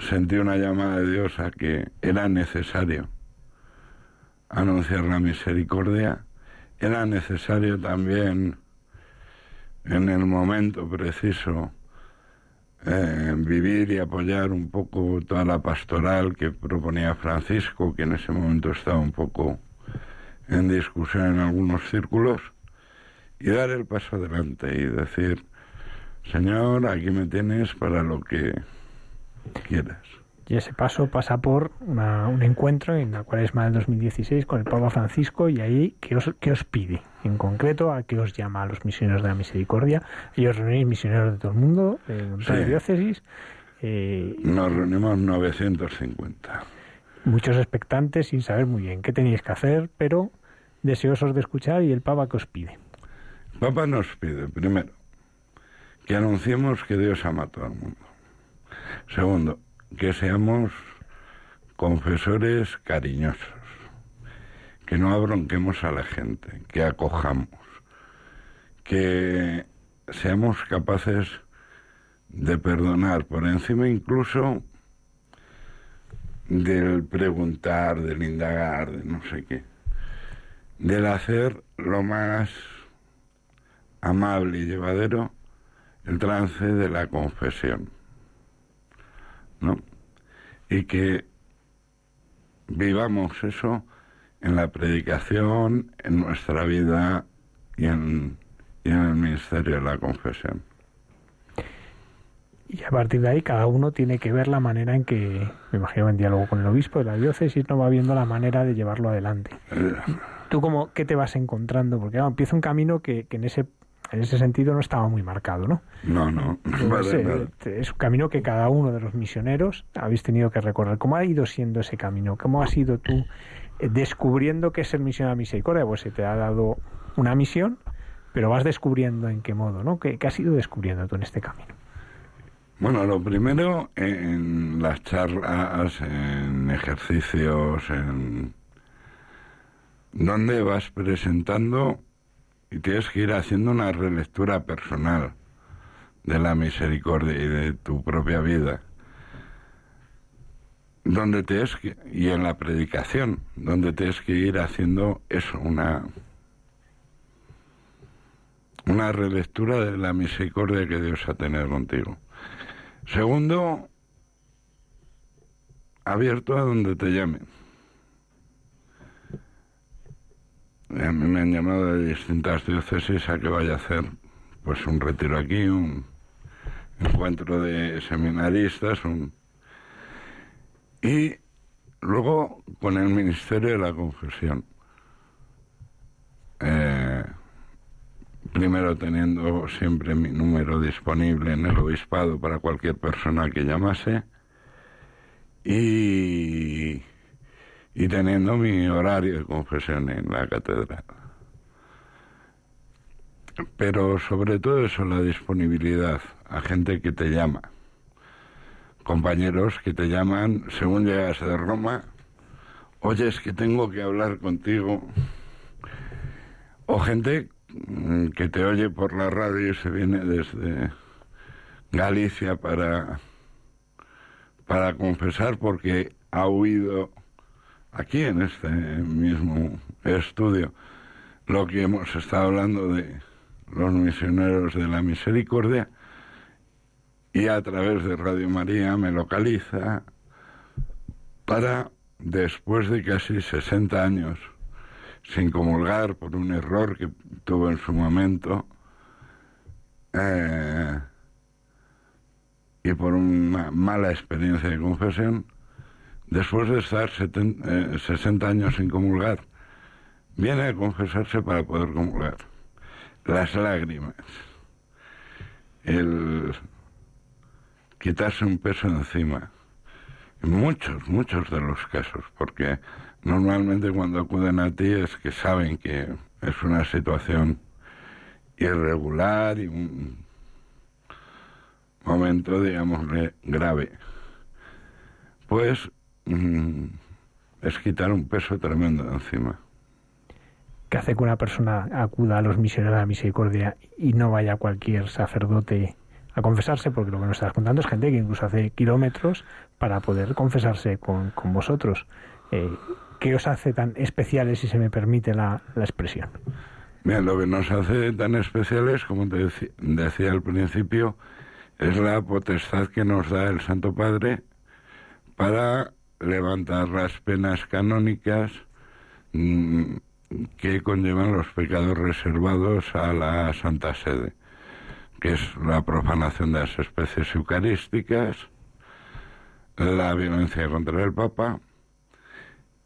sentí una llamada de Dios a que era necesario anunciar la misericordia, era necesario también en el momento preciso eh, vivir y apoyar un poco toda la pastoral que proponía Francisco, que en ese momento estaba un poco en discusión en algunos círculos y dar el paso adelante y decir, Señor, aquí me tienes para lo que quieras. Y ese paso pasa por un encuentro en la cuaresma del 2016 con el Papa Francisco y ahí, ¿qué os, qué os pide? En concreto, ¿a qué os llama a los misioneros de la misericordia? Ellos reunís misioneros de todo el mundo, de diócesis. Eh, Nos reunimos 950. Muchos expectantes sin saber muy bien qué tenéis que hacer, pero deseosos de escuchar y el Papa que os pide. Papa nos pide, primero, que anunciemos que Dios ama a todo el mundo. Segundo, que seamos confesores cariñosos, que no abronquemos a la gente, que acojamos, que seamos capaces de perdonar por encima incluso del preguntar, del indagar, de no sé qué, del hacer lo más amable y llevadero el trance de la confesión. ¿No? Y que vivamos eso en la predicación, en nuestra vida y en, y en el ministerio de la confesión. Y a partir de ahí cada uno tiene que ver la manera en que, me imagino en diálogo con el obispo de la diócesis, no va viendo la manera de llevarlo adelante. ¿Tú cómo, qué te vas encontrando? Porque empieza un camino que, que en ese en ese sentido no estaba muy marcado, ¿no? No, no. Eh, es un camino que cada uno de los misioneros habéis tenido que recorrer. ¿Cómo ha ido siendo ese camino? ¿Cómo has ido tú eh, descubriendo qué es ser misión a misericordia? Pues se te ha dado una misión, pero vas descubriendo en qué modo, ¿no? ¿Qué, qué has ido descubriendo tú en este camino? Bueno, lo primero en las charlas, en ejercicios, en donde vas presentando y tienes que ir haciendo una relectura personal de la misericordia y de tu propia vida. Donde tienes que, y en la predicación, donde tienes que ir haciendo eso, una, una relectura de la misericordia que Dios ha tenido contigo. Segundo, abierto a donde te llamen. A mí me han llamado de distintas diócesis a que vaya a hacer pues un retiro aquí, un encuentro de seminaristas, un... y luego con el Ministerio de la Confesión. Eh, primero teniendo siempre mi número disponible en el obispado para cualquier persona que llamase y, y teniendo mi horario de confesión en la catedral. Pero sobre todo eso, la disponibilidad a gente que te llama, compañeros que te llaman según llegas de Roma, oye, es que tengo que hablar contigo, o gente mm, que te oye por la radio y se viene desde Galicia para, para confesar porque ha oído aquí en este mismo estudio lo que hemos estado hablando de los misioneros de la misericordia y a través de Radio María me localiza para, después de casi 60 años sin comulgar por un error que tuvo en su momento eh, y por una mala experiencia de confesión, después de estar 60 eh, años sin comulgar, viene a confesarse para poder comulgar. Las lágrimas, el quitarse un peso encima. En muchos, muchos de los casos, porque normalmente cuando acuden a ti es que saben que es una situación irregular y un momento, digamos, grave. Pues mm, es quitar un peso tremendo encima. ¿Qué hace que una persona acuda a los misioneros de la misericordia y no vaya a cualquier sacerdote a confesarse, porque lo que nos estás contando es gente que incluso hace kilómetros para poder confesarse con, con vosotros. Eh, ¿Qué os hace tan especiales, si se me permite la, la expresión? Bien, lo que nos hace tan especiales, como te decía al principio, es la potestad que nos da el Santo Padre para levantar las penas canónicas mm, que conllevan los pecados reservados a la Santa Sede que es la profanación de las especies eucarísticas, la violencia contra el Papa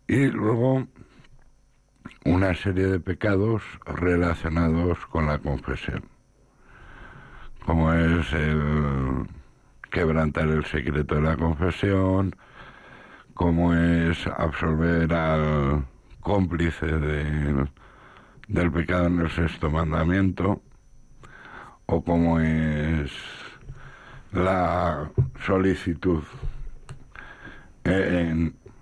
y luego una serie de pecados relacionados con la confesión, como es el quebrantar el secreto de la confesión, como es absolver al cómplice del pecado en el sexto mandamiento, o cómo es la solicitud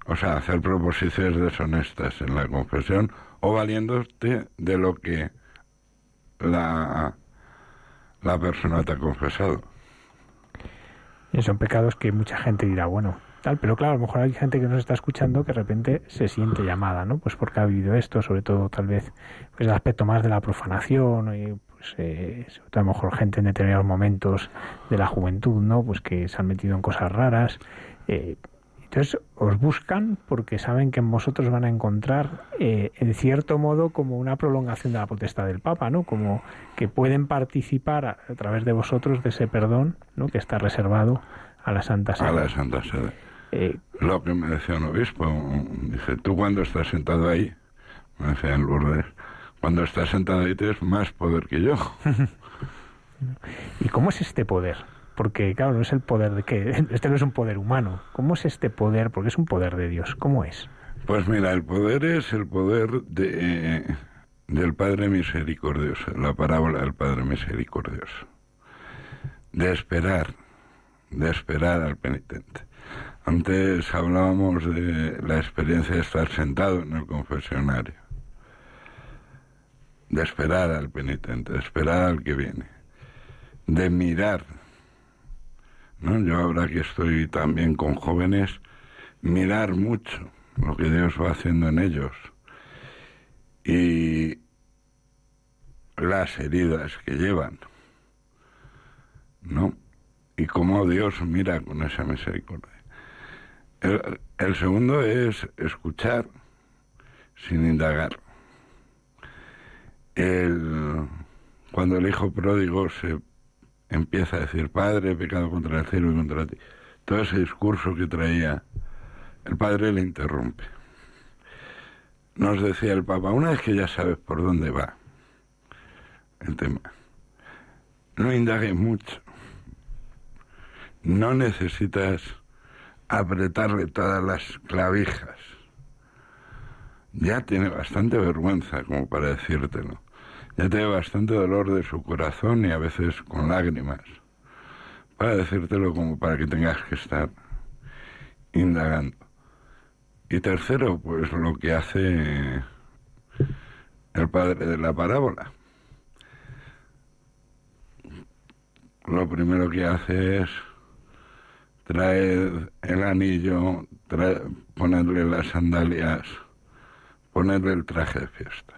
o sea, hacer proposiciones deshonestas en la confesión o valiéndote de lo que la, la persona te ha confesado. Y son pecados que mucha gente dirá, bueno, tal, pero claro, a lo mejor hay gente que nos está escuchando que de repente se siente llamada, ¿no? Pues porque ha vivido esto, sobre todo tal vez pues el aspecto más de la profanación y pues, eh, a lo mejor gente en determinados momentos de la juventud, ¿no? Pues que se han metido en cosas raras. Eh, entonces os buscan porque saben que en vosotros van a encontrar, eh, en cierto modo, como una prolongación de la potestad del Papa, ¿no? Como que pueden participar a, través de vosotros de ese perdón, ¿no? Que está reservado a la Santa Sede. A la Santa Sede. Eh, Lo que me decía un obispo, dice, tú cuando estás sentado ahí, me decía en Lourdes, cuando estás sentado ahí tienes más poder que yo. ¿Y cómo es este poder? Porque, claro, no es el poder de que. Este no es un poder humano. ¿Cómo es este poder? Porque es un poder de Dios. ¿Cómo es? Pues mira, el poder es el poder de, del Padre Misericordioso, la parábola del Padre Misericordioso. De esperar, de esperar al penitente. Antes hablábamos de la experiencia de estar sentado en el confesionario de esperar al penitente, de esperar al que viene, de mirar. ¿no? Yo ahora que estoy también con jóvenes, mirar mucho lo que Dios va haciendo en ellos y las heridas que llevan, ¿no? Y cómo Dios mira con esa misericordia. El segundo es escuchar sin indagar el, cuando el hijo pródigo se empieza a decir, Padre, he pecado contra el cielo y contra ti, todo ese discurso que traía, el padre le interrumpe. Nos decía el Papa, una vez que ya sabes por dónde va el tema, no indagues mucho. No necesitas apretarle todas las clavijas. Ya tiene bastante vergüenza como para decírtelo. Ya tiene bastante dolor de su corazón y a veces con lágrimas. Para decírtelo como para que tengas que estar indagando. Y tercero, pues lo que hace el padre de la parábola. Lo primero que hace es traer el anillo, ponerle las sandalias, ponerle el traje de fiesta.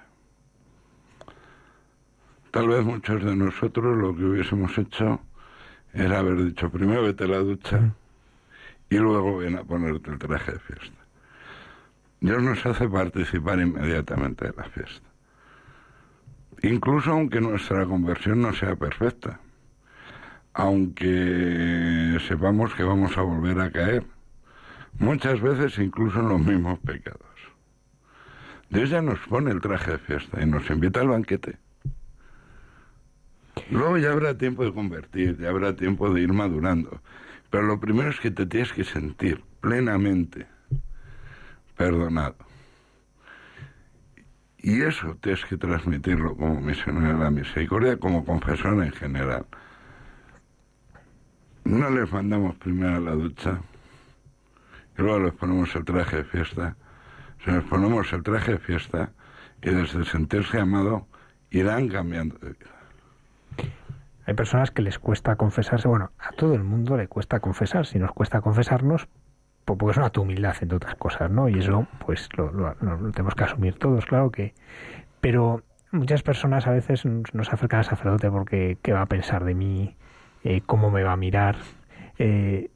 Tal vez muchos de nosotros lo que hubiésemos hecho era haber dicho primero vete a la ducha y luego ven a ponerte el traje de fiesta. Dios nos hace participar inmediatamente de la fiesta. Incluso aunque nuestra conversión no sea perfecta, aunque sepamos que vamos a volver a caer, muchas veces incluso en los mismos pecados. Dios ya nos pone el traje de fiesta y nos invita al banquete. Luego ya habrá tiempo de convertir, ya habrá tiempo de ir madurando. Pero lo primero es que te tienes que sentir plenamente perdonado. Y eso tienes que transmitirlo como misionero de la misericordia, como confesor en general. No les mandamos primero a la ducha y luego les ponemos el traje de fiesta. Si nos ponemos el traje de fiesta y desde sentirse amado irán cambiando de vida. Hay personas que les cuesta confesarse, bueno, a todo el mundo le cuesta confesar, si nos cuesta confesarnos, pues porque es una tu humildad, entre otras cosas, ¿no? Y eso, pues lo, tenemos que asumir todos, claro que... Pero muchas personas a veces nos acercan al sacerdote porque qué va a pensar de mí, eh, cómo me va a mirar. Eh,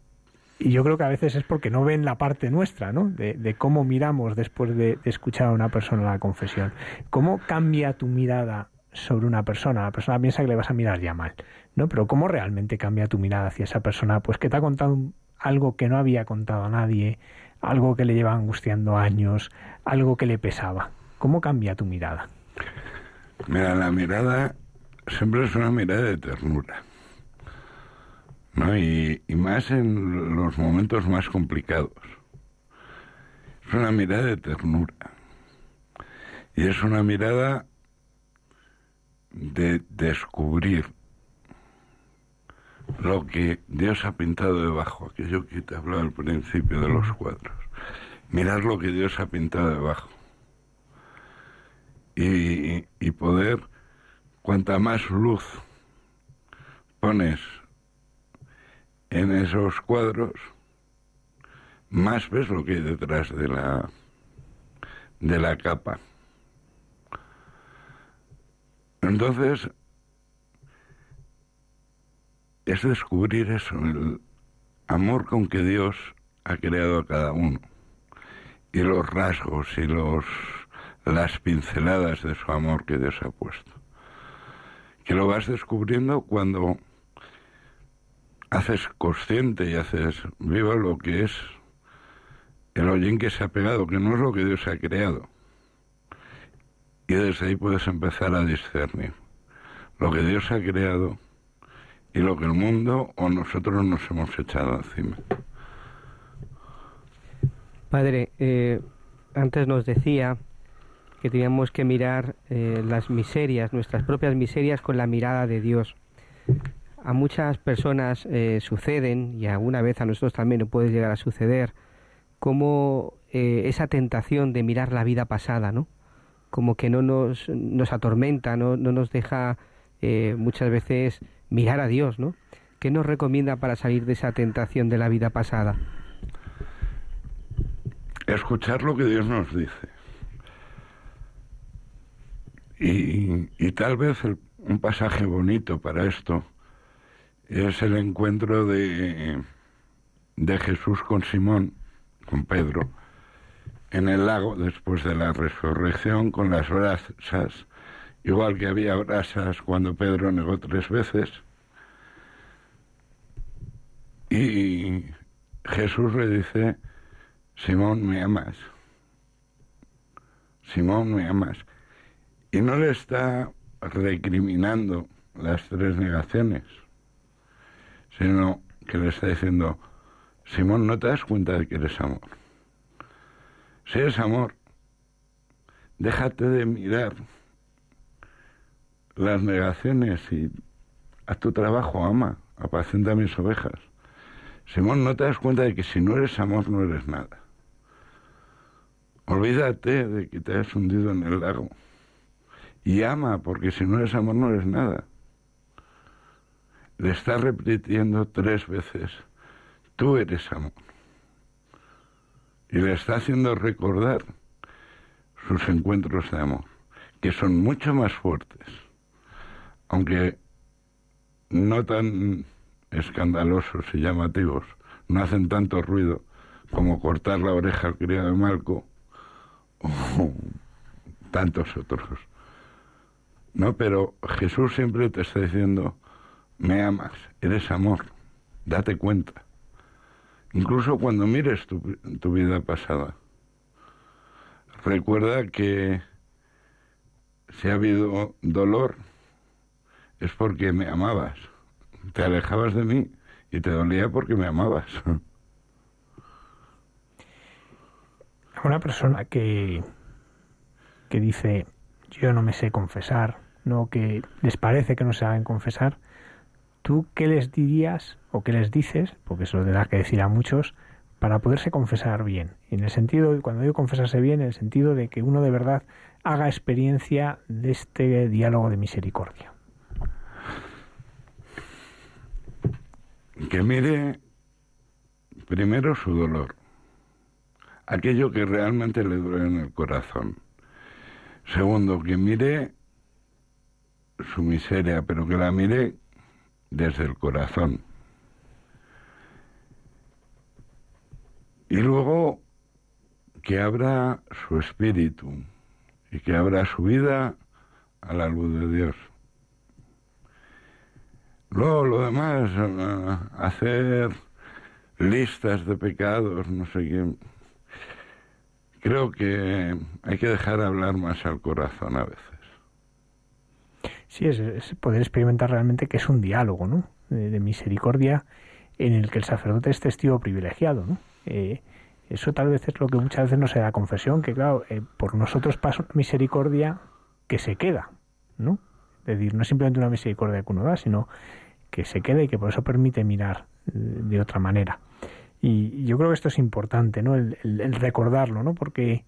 y yo creo que a veces es porque no ven la parte nuestra, ¿no? De, cómo miramos después de, de, escuchar a una persona la confesión. ¿Cómo cambia tu mirada sobre una persona. La persona piensa que le vas a mirar ya mal, ¿no? Pero ¿cómo realmente cambia tu mirada hacia esa persona? Pues que te ha contado algo que no había contado a nadie, algo que le lleva angustiando años, algo que le pesaba. ¿Cómo cambia tu mirada? Mira, la mirada siempre es una mirada de ternura. ¿No? Y, y más en los momentos más complicados. Es una mirada de ternura. Y es una mirada de descubrir lo que Dios ha pintado debajo, aquello que te hablaba al principio de los cuadros. Mirar lo que Dios ha pintado debajo. Y, y poder, cuanta más luz pones en esos cuadros, más ves lo que hay detrás de la, de la capa. Entonces, es descubrir eso, el amor con que Dios ha creado a cada uno y los rasgos y los las pinceladas de su amor que Dios ha puesto. Que lo vas descubriendo cuando haces consciente y haces viva lo que es el hollín que se ha pegado, que no es lo que Dios ha creado y desde ahí puedes empezar a discernir lo que Dios ha creado y lo que el mundo o nosotros nos hemos echado encima. Padre, eh, antes nos decía que teníamos que mirar eh, las miserias, nuestras propias miserias, con la mirada de Dios. A muchas personas eh, suceden, y alguna vez a nosotros también puede llegar a suceder, como esa tentación de mirar la vida pasada, ¿no? como que no nos, nos atormenta, no, no nos deja eh, muchas veces mirar a Dios, ¿no? ¿Qué nos recomienda para salir de esa tentación de la vida pasada? Escuchar lo que Dios nos dice. Y, y tal vez un pasaje bonito para esto es el encuentro de, de Jesús con Simón, con Pedro, en el lago después de la resurrección con las brasas igual que había brasas cuando Pedro negó tres veces. Y Jesús le dice, Simón, me amas. Simón, me amas. Y no le está recriminando las tres negaciones, sino que le está diciendo, Simón, ¿no te das cuenta de que eres amor? Si eres amor, déjate de mirar las negaciones y haz tu trabajo, ama, apacienta mis ovejas. Simón, ¿no te das cuenta de que si no eres amor no eres nada? Olvídate de que te has hundido en el lago y ama, porque si no eres amor no eres nada. Le está repitiendo tres veces, tú eres amor. Y le está haciendo recordar sus encuentros de amor, que son mucho más fuertes, aunque no tan escandalosos y llamativos, no hacen tanto ruido como cortar la oreja al criado de Malco o tantos otros. No, pero Jesús siempre te está diciendo, me amas, eres amor, date cuenta. Incluso cuando mires tu, tu vida pasada, recuerda que si ha habido dolor es porque me amabas, te alejabas de mí y te dolía porque me amabas. Una persona que, que dice, yo no me sé confesar, no que les parece que no se saben confesar, ¿tú qué les dirías o qué les dices, porque eso lo tendrás que decir a muchos, para poderse confesar bien? En el sentido, cuando digo confesarse bien, en el sentido de que uno de verdad haga experiencia de este diálogo de misericordia. Que mire primero su dolor, aquello que realmente le duele en el corazón Segundo, que mire su miseria, pero que la mire desde el corazón. Y luego que abra su espíritu y que abra su vida a la luz de Dios. Luego lo demás, hacer listas de pecados, no sé qué creo que hay que dejar hablar más al corazón a veces. Sí, es, poder experimentar realmente que es un diálogo, ¿no? De, misericordia en el que el sacerdote es testigo privilegiado, ¿no? Eh, eso tal vez es lo que muchas veces no se da confesión, que claro, eh, por nosotros pasa una misericordia que se queda, ¿no? Es decir, no es simplemente una misericordia que uno da, sino que se queda y que por eso permite mirar eh, de otra manera. Y yo creo que esto es importante, ¿no? El, recordarlo, ¿no? Porque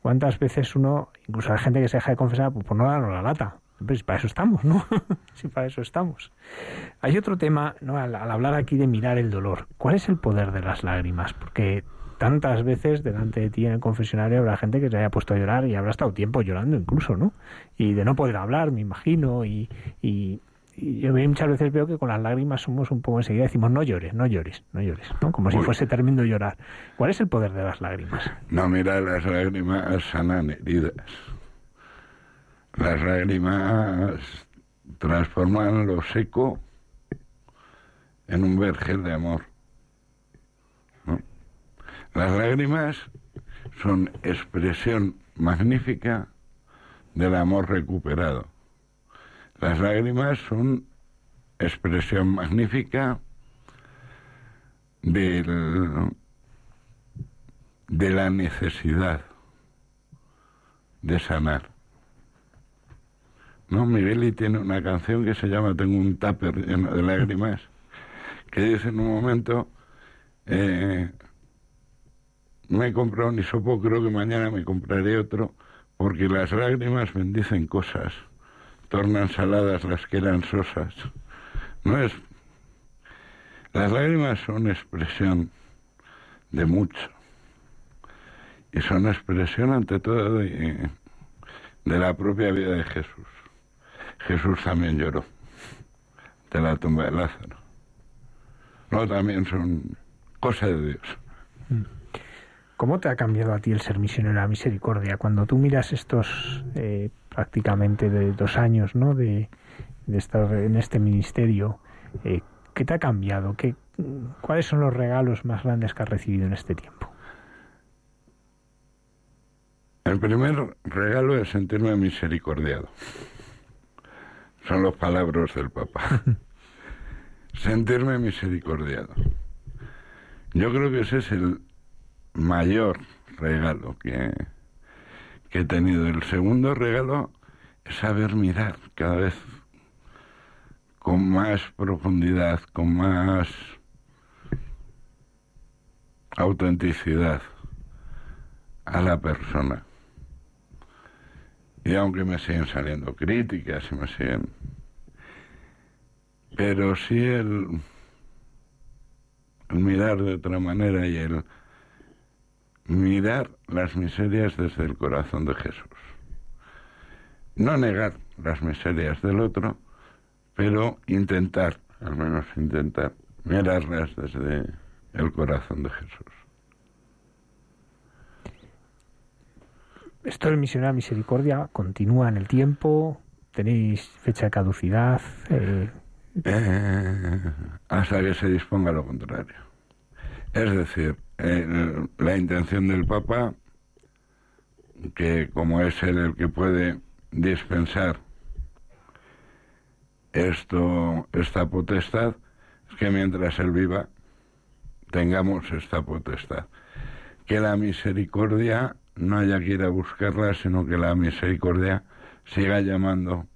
cuántas veces uno, incluso hay gente que se deja de confesar pues por no darnos la lata. Pues para eso estamos, ¿no? sí, para eso estamos. Hay otro tema, ¿no? Al, hablar aquí de mirar el dolor. ¿Cuál es el poder de las lágrimas? Porque tantas veces delante de ti en el confesionario habrá gente que se haya puesto a llorar y habrá estado tiempo llorando incluso, ¿no? Y de no poder hablar, me imagino, y, y yo muchas veces veo que con las lágrimas somos un poco enseguida decimos no llores, no llores, no llores, ¿no? Como si fuese tremendo llorar. ¿Cuál es el poder de las lágrimas? No, mira, las lágrimas sanan heridas. Las lágrimas transforman lo seco en un vergel de amor. Las lágrimas son expresión magnífica del amor recuperado. Las lágrimas son expresión magnífica de la necesidad de sanar. No, Migueli tiene una canción que se llama Tengo un tupper lleno de lágrimas, que dice en un momento, eh, me he comprado un hisopo, creo que mañana me compraré otro, porque las lágrimas bendicen cosas tornan saladas las que eran sosas. No es. Las lágrimas son expresión de mucho. Y son expresión ante todo de la propia vida de Jesús. Jesús también lloró de la tumba de Lázaro. No, también son cosas de Dios. ¿Cómo te ha cambiado a ti el ser misionero de la misericordia? Cuando tú miras estos eh, prácticamente de dos años, ¿no? De, estar en este ministerio. Eh, ¿Qué te ha cambiado? ¿Qué, ¿Cuáles son los regalos más grandes que has recibido en este tiempo? El primer regalo es sentirme misericordiado. Son los palabras del Papa. sentirme misericordiado. Yo creo que ese es el mayor regalo que, que he tenido. El segundo regalo es saber mirar cada vez con más profundidad, con más autenticidad a la persona. Y aunque me siguen saliendo críticas y me siguen... Pero sí el, el mirar de otra manera y el mirar las miserias desde el corazón de Jesús. No negar las miserias del otro, pero intentar, al menos intentar, mirarlas desde el corazón de Jesús. Esto del misionero misericordia continúa en el tiempo, tenéis fecha de caducidad. Eh, eh, hasta que se disponga lo contrario. Es decir, la intención del Papa, que como es él el que puede dispensar esto, esta potestad, es que mientras él viva, tengamos esta potestad. Que la misericordia no haya que ir a buscarla, sino que la misericordia siga llamando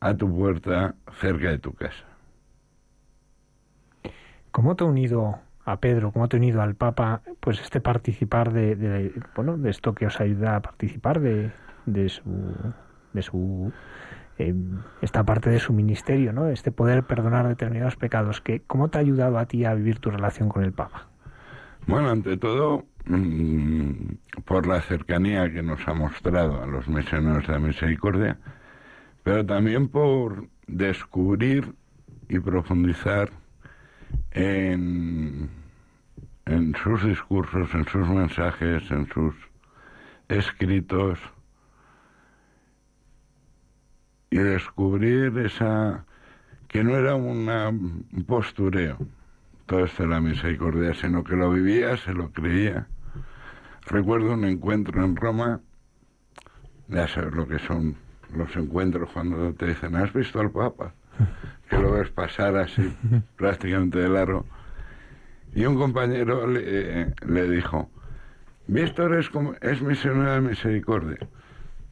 a tu puerta cerca de tu casa. ¿Cómo te ha unido a Pedro, cómo te ha unido al Papa, pues este participar de, bueno, de esto que os ayuda a participar de, de su, de su eh, esta parte de su ministerio, ¿no? Este poder perdonar determinados pecados. Que, ¿Cómo te ha ayudado a ti a vivir tu relación con el Papa? Bueno, ante todo, por la cercanía que nos ha mostrado a los misioneros de la misericordia, pero también por descubrir y profundizar en, en sus discursos, en sus mensajes, en sus escritos, y descubrir esa que no era una, un postureo todo esto de la misericordia, sino que lo vivía, se lo creía. Recuerdo un encuentro en Roma, ya sabes lo que son los encuentros cuando te dicen, ¿has visto al Papa? Que lo ves pasar así prácticamente de largo. Y un compañero le, le dijo, Víctor es, como, es misionero de misericordia.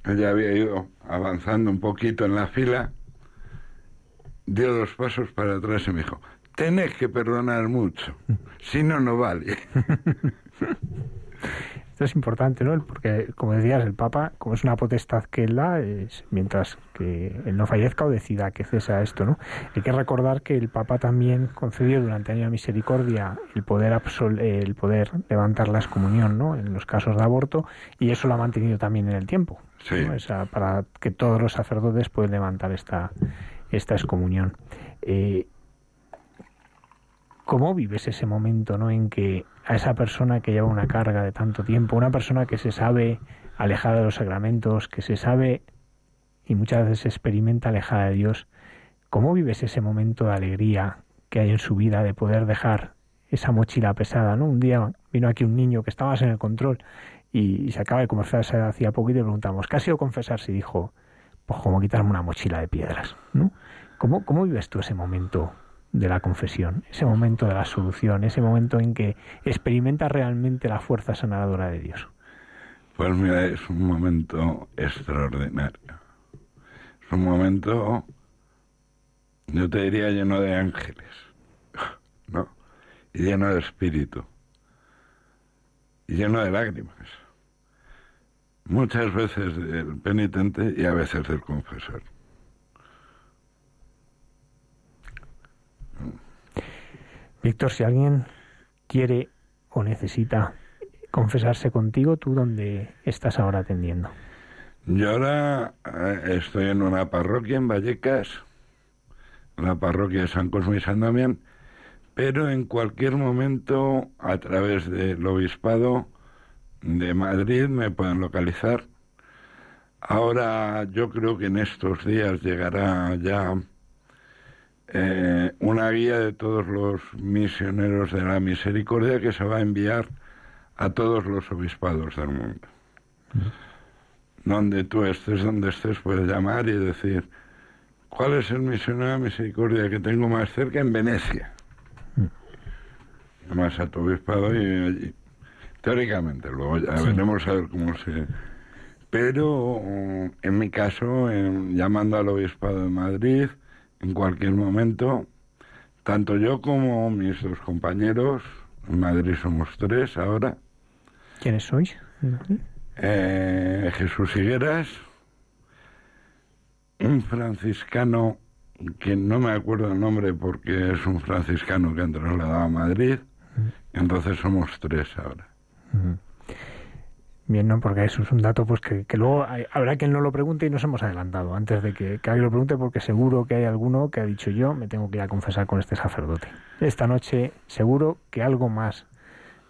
Ella había ido avanzando un poquito en la fila, dio dos pasos para atrás y me dijo, tenés que perdonar mucho, si no, no vale. Esto es importante, ¿no? Porque, como decías, el Papa, como es una potestad que él da, es, mientras que él no fallezca o decida que cesa esto, ¿no? Hay que recordar que el Papa también concedió durante el año de misericordia el poder el poder levantar la excomunión, ¿no? En los casos de aborto, y eso lo ha mantenido también en el tiempo. Sí. para que todos los sacerdotes puedan levantar esta, esta excomunión. Eh, ¿Cómo vives ese momento ¿no? en que a esa persona que lleva una carga de tanto tiempo, una persona que se sabe alejada de los sacramentos, que se sabe y muchas veces experimenta alejada de Dios, ¿cómo vives ese momento de alegría que hay en su vida de poder dejar esa mochila pesada? ¿no? Un día vino aquí un niño que estaba en el control y, se acaba de confesarse hacía poco y le preguntamos, ¿qué ha sido confesarse? Y dijo, pues como quitarme una mochila de piedras. ¿no? ¿Cómo, ¿Cómo vives tú ese momento de la confesión, ese momento de la solución, ese momento en que experimenta realmente la fuerza sanadora de Dios? Pues mira, es un momento extraordinario. Es un momento, yo te diría, lleno de ángeles, ¿no? Y lleno de espíritu. Y lleno de lágrimas. Muchas veces del penitente y a veces del confesor. Víctor, si alguien quiere o necesita confesarse contigo, ¿tú dónde estás ahora atendiendo? Yo ahora eh, estoy en una parroquia en Vallecas, la parroquia de San Cosme y San Damián, pero en cualquier momento, a través del obispado de Madrid, me pueden localizar Ahora yo creo que en estos días llegará ya eh, una guía de todos los misioneros de la misericordia que se va a enviar a todos los obispados del mundo. Donde tú estés, donde estés, puedes llamar y decir, ¿cuál es el misionero de misericordia que tengo más cerca? En Venecia. Llamas a tu obispado y allí. Teóricamente, luego ya veremos a ver cómo se... Pero en mi caso, llamando al obispado de Madrid, en cualquier momento, tanto yo como mis dos compañeros, en Madrid somos tres ahora. ¿Quiénes sois? Eh, Jesús Higueras, un franciscano que no me acuerdo el nombre porque es un franciscano que ha trasladado a Madrid, entonces somos tres ahora. Bien, ¿no? Porque eso es un dato pues que, luego habrá quien no lo pregunte y nos hemos adelantado antes de que, alguien lo pregunte porque seguro que hay alguno que ha dicho yo me tengo que ir a confesar con este sacerdote. Esta noche seguro que algo más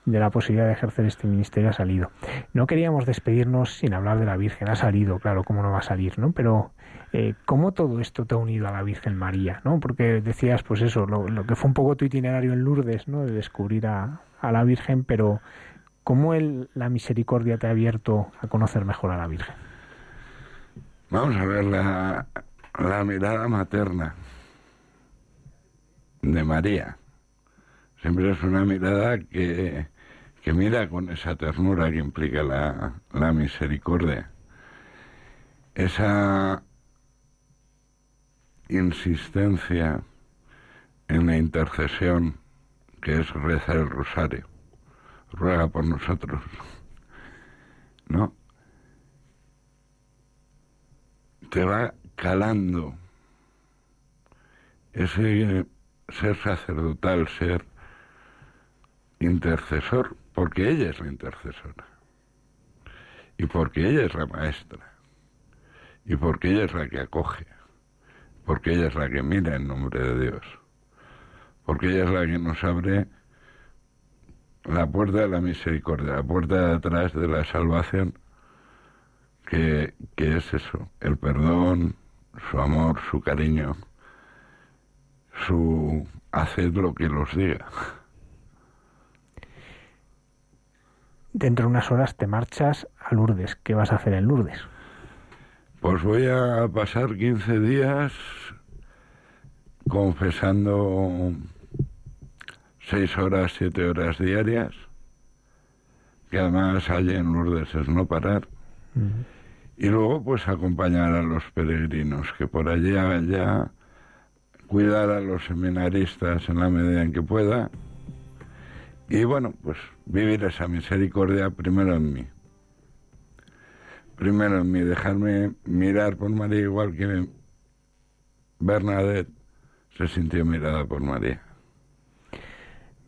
de la posibilidad de ejercer este ministerio ha salido. No queríamos despedirnos sin hablar de la Virgen. Ha salido, claro, cómo no va a salir, ¿no? Pero eh, ¿cómo todo esto te ha unido a la Virgen María, ¿no? Porque decías, pues eso, lo, que fue un poco tu itinerario en Lourdes, ¿no? De descubrir a, a la Virgen, pero ¿Cómo el, la misericordia te ha abierto a conocer mejor a la Virgen? Vamos a ver la, la mirada materna de María. Siempre es una mirada que, que mira con esa ternura que implica la, la misericordia. Esa insistencia en la intercesión que es rezar el rosario ruega por nosotros. ¿No? Te va calando ese ser sacerdotal, ser intercesor, porque ella es la intercesora. Y porque ella es la maestra. Y porque ella es la que acoge. Porque ella es la que mira en nombre de Dios. Porque ella es la que nos abre la puerta de la misericordia, la puerta de atrás de la salvación, que, que es eso, el perdón, su amor, su cariño, su haced lo que los diga. Dentro de unas horas te marchas a Lourdes. ¿Qué vas a hacer en Lourdes? Pues voy a pasar 15 días confesando seis horas, siete horas diarias, que además hay en Lourdes es no parar. Y luego pues acompañar a los peregrinos, que por allí ya cuidar a los seminaristas en la medida en que pueda. Y bueno, pues vivir esa misericordia primero en mí. Primero en mí, dejarme mirar por María igual que Bernadette se sintió mirada por María.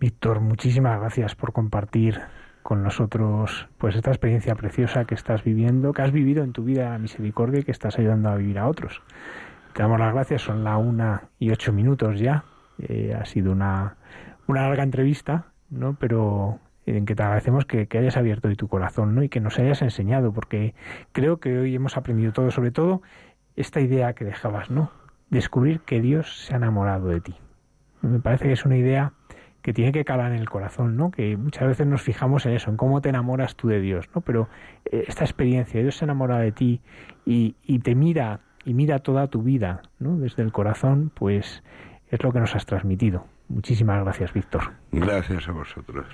Víctor, muchísimas gracias por compartir con nosotros pues esta experiencia preciosa que estás viviendo, que has vivido en tu vida misericordia y que estás ayudando a vivir a otros. Te damos las gracias, son la una y ocho minutos ya. Eh, ha sido una, una larga entrevista, ¿no? Pero en que te agradecemos que, que, hayas abierto hoy tu corazón, ¿no? Y que nos hayas enseñado, porque creo que hoy hemos aprendido todo, sobre todo esta idea que dejabas, ¿no? Descubrir que Dios se ha enamorado de ti. Me parece que es una idea que tiene que calar en el corazón, ¿no? Que muchas veces nos fijamos en eso, en cómo te enamoras tú de Dios, ¿no? Pero eh, esta experiencia, Dios se enamora de ti y, y te mira y mira toda tu vida, ¿no? Desde el corazón, pues es lo que nos has transmitido. Muchísimas gracias, Víctor. Gracias a vosotros.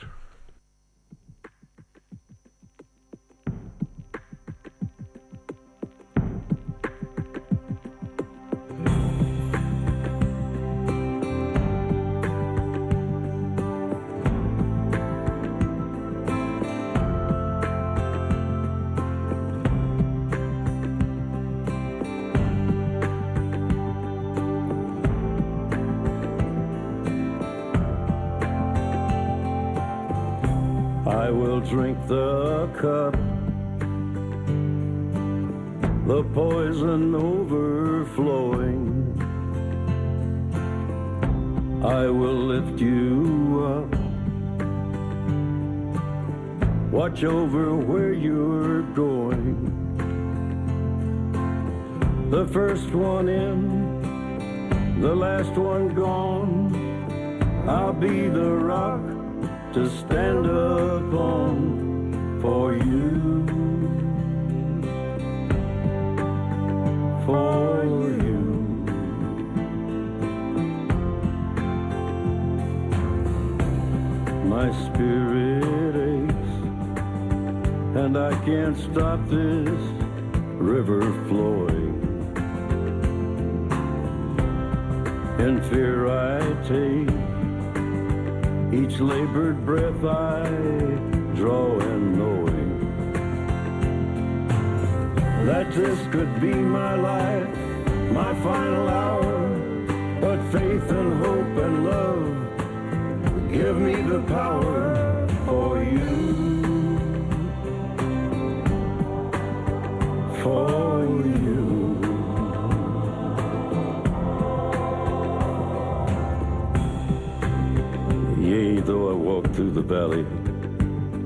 Drink the cup. The poison overflowing. I will lift you up. Watch over where you're going. The first one in, the last one gone. I'll be the rock to stand upon for you. For you. My spirit aches, and I can't stop this river flowing. In fear I take each labored breath I draw in knowing that this could be my life, my final hour. But faith and hope and love give me the power for you. For through the valley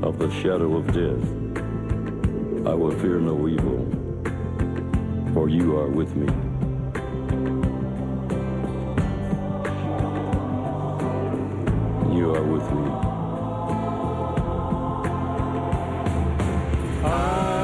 of the shadow of death, I will fear no evil, for you are with me. You are with me. I'll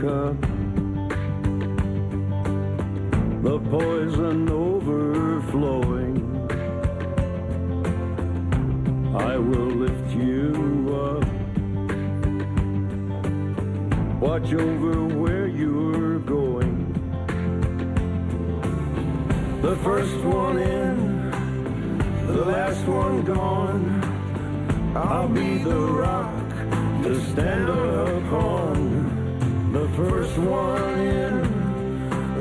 cup, the poison overflowing. I will lift you up, watch over where you're going. The first one in, the last one gone. I'll be the rock to stand upon. The first one in,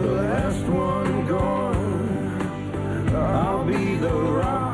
the last one gone. I'll be the rock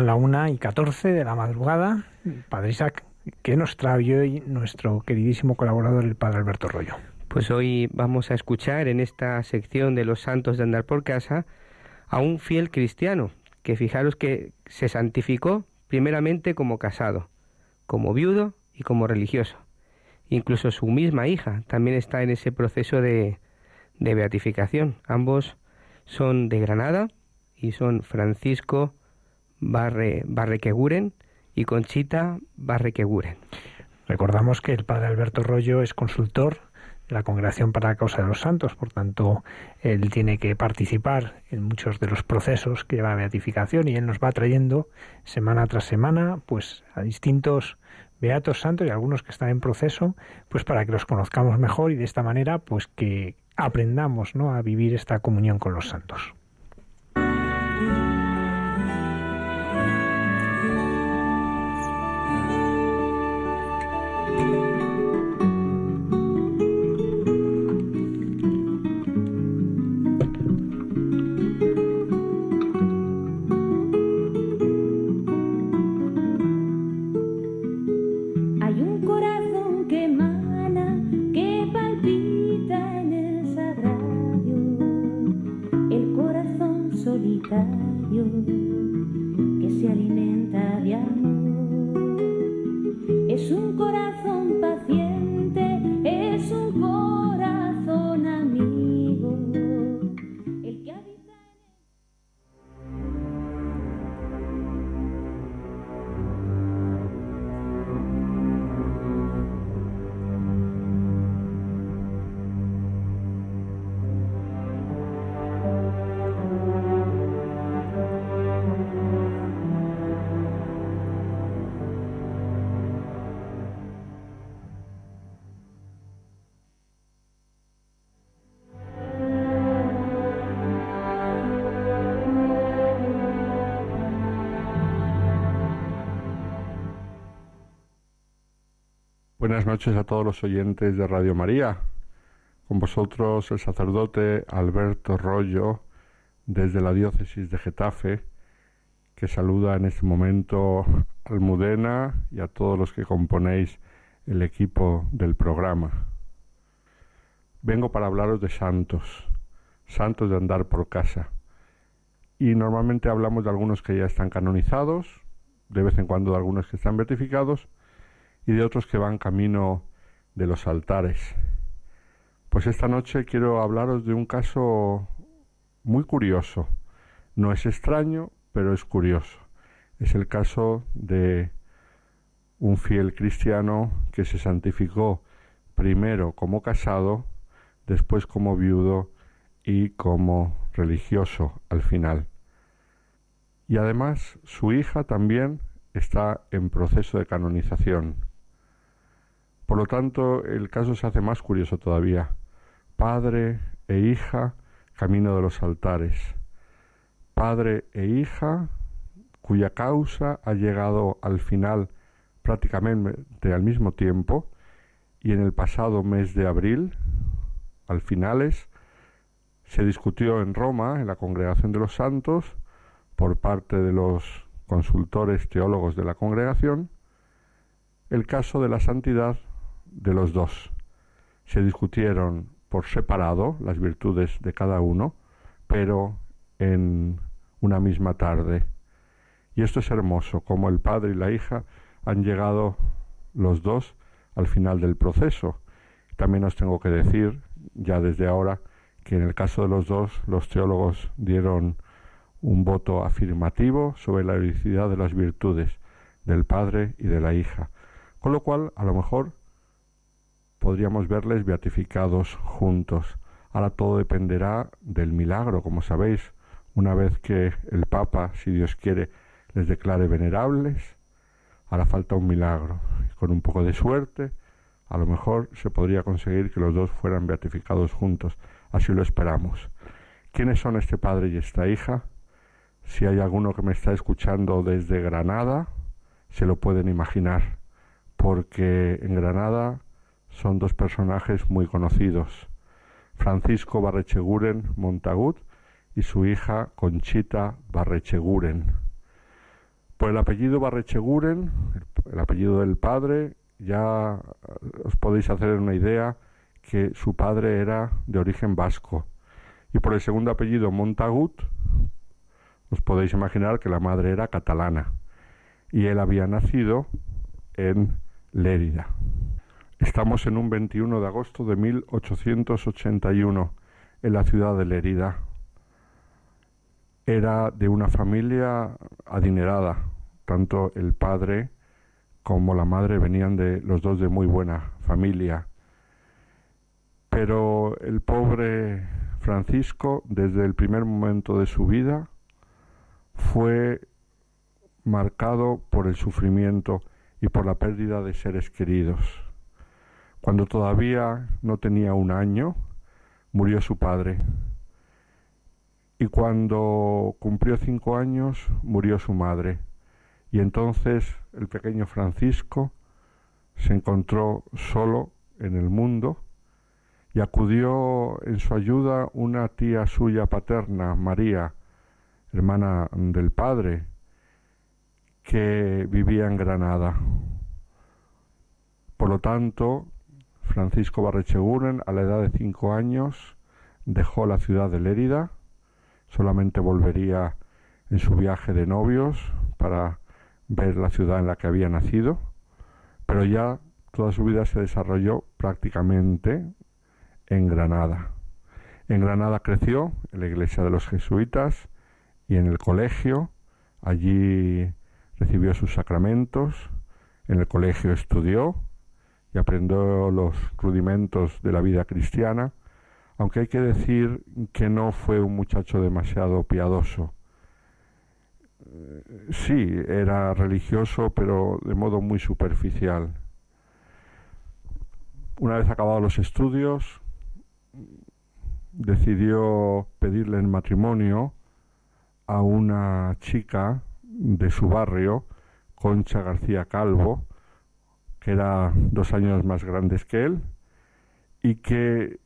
La una y catorce de la madrugada. Padre Isaac, ¿qué nos trae hoy nuestro queridísimo colaborador, el Padre Alberto Rollo? Pues hoy vamos a escuchar en esta sección de los santos de andar por casa a un fiel cristiano que fijaros que se santificó primeramente como casado, como viudo y como religioso. Incluso su misma hija también está en ese proceso de, de beatificación. Ambos son de Granada y son Francisco Barre, Barrequeguren y Conchita Barrequeguren. Recordamos que el Padre Alberto Rollo es consultor de la Congregación para la Causa de los Santos, por tanto, él tiene que participar en muchos de los procesos que lleva a beatificación y él nos va trayendo semana tras semana, pues a distintos beatos santos y algunos que están en proceso, pues para que los conozcamos mejor y de esta manera, pues que aprendamos, ¿no? a vivir esta comunión con los santos. Buenas noches a todos los oyentes de Radio María. Con vosotros el sacerdote Alberto Rollo desde la diócesis de Getafe, que saluda en este momento a Almudena y a todos los que componéis el equipo del programa. Vengo para hablaros de santos, santos de andar por casa. Y normalmente hablamos de algunos que ya están canonizados, de vez en cuando de algunos que están beatificados, y de otros que van camino de los altares. Pues esta noche quiero hablaros de un caso muy curioso. No es extraño, pero es curioso. Es el caso de un fiel cristiano que se santificó primero como casado, después como viudo y como religioso al final. Y además su hija también está en proceso de canonización. Por lo tanto, el caso se hace más curioso todavía. Padre e hija, camino de los altares. Padre e hija, cuya causa ha llegado al final prácticamente al mismo tiempo, y en el pasado mes de abril, al finales, se discutió en Roma, en la Congregación de los Santos, por parte de los consultores teólogos de la congregación, el caso de la santidad de los dos. Se discutieron por separado las virtudes de cada uno, pero en una misma tarde. Y esto es hermoso, como el padre y la hija han llegado los dos al final del proceso. También os tengo que decir, ya desde ahora, que en el caso de los dos, los teólogos dieron un voto afirmativo sobre la heroicidad de las virtudes del padre y de la hija. Con lo cual, a lo mejor, podríamos verles beatificados juntos. Ahora todo dependerá del milagro, como sabéis, una vez que el Papa, si Dios quiere, les declare venerables, hará falta un milagro. Con un poco de suerte, a lo mejor se podría conseguir que los dos fueran beatificados juntos. Así lo esperamos. ¿Quiénes son este padre y esta hija? Si hay alguno que me está escuchando desde Granada, se lo pueden imaginar, porque en Granada son dos personajes muy conocidos, Francisco Barrecheguren Montagut y su hija Conchita Barrecheguren. Por el apellido Barrecheguren, el apellido del padre, ya os podéis hacer una idea que su padre era de origen vasco. Y por el segundo apellido Montagut, os podéis imaginar que la madre era catalana. Y él había nacido en Lérida. Estamos en un 21 de agosto de 1881 en la ciudad de Lerida. Era de una familia adinerada, tanto el padre como la madre venían de los dos de muy buena familia. Pero el pobre Francisco, desde el primer momento de su vida, fue marcado por el sufrimiento y por la pérdida de seres queridos. Cuando todavía no tenía un año, murió su padre. Y cuando cumplió cinco años, murió su madre. Y entonces el pequeño Francisco se encontró solo en el mundo y acudió en su ayuda una tía suya paterna, María, hermana del padre, que vivía en Granada. Por lo tanto, Francisco Barrecheguren, a la edad de cinco años, dejó la ciudad de Lérida, solamente volvería en su viaje de novios para ver la ciudad en la que había nacido, pero ya toda su vida se desarrolló prácticamente en Granada. En Granada creció en la iglesia de los jesuitas y en el colegio. Allí recibió sus sacramentos. En el colegio estudió y aprendió los rudimentos de la vida cristiana, aunque hay que decir que no fue un muchacho demasiado piadoso. Sí, era religioso, pero de modo muy superficial. Una vez acabados los estudios, decidió pedirle en matrimonio a una chica de su barrio, Concha García Calvo, que era dos años más grandes que él, y que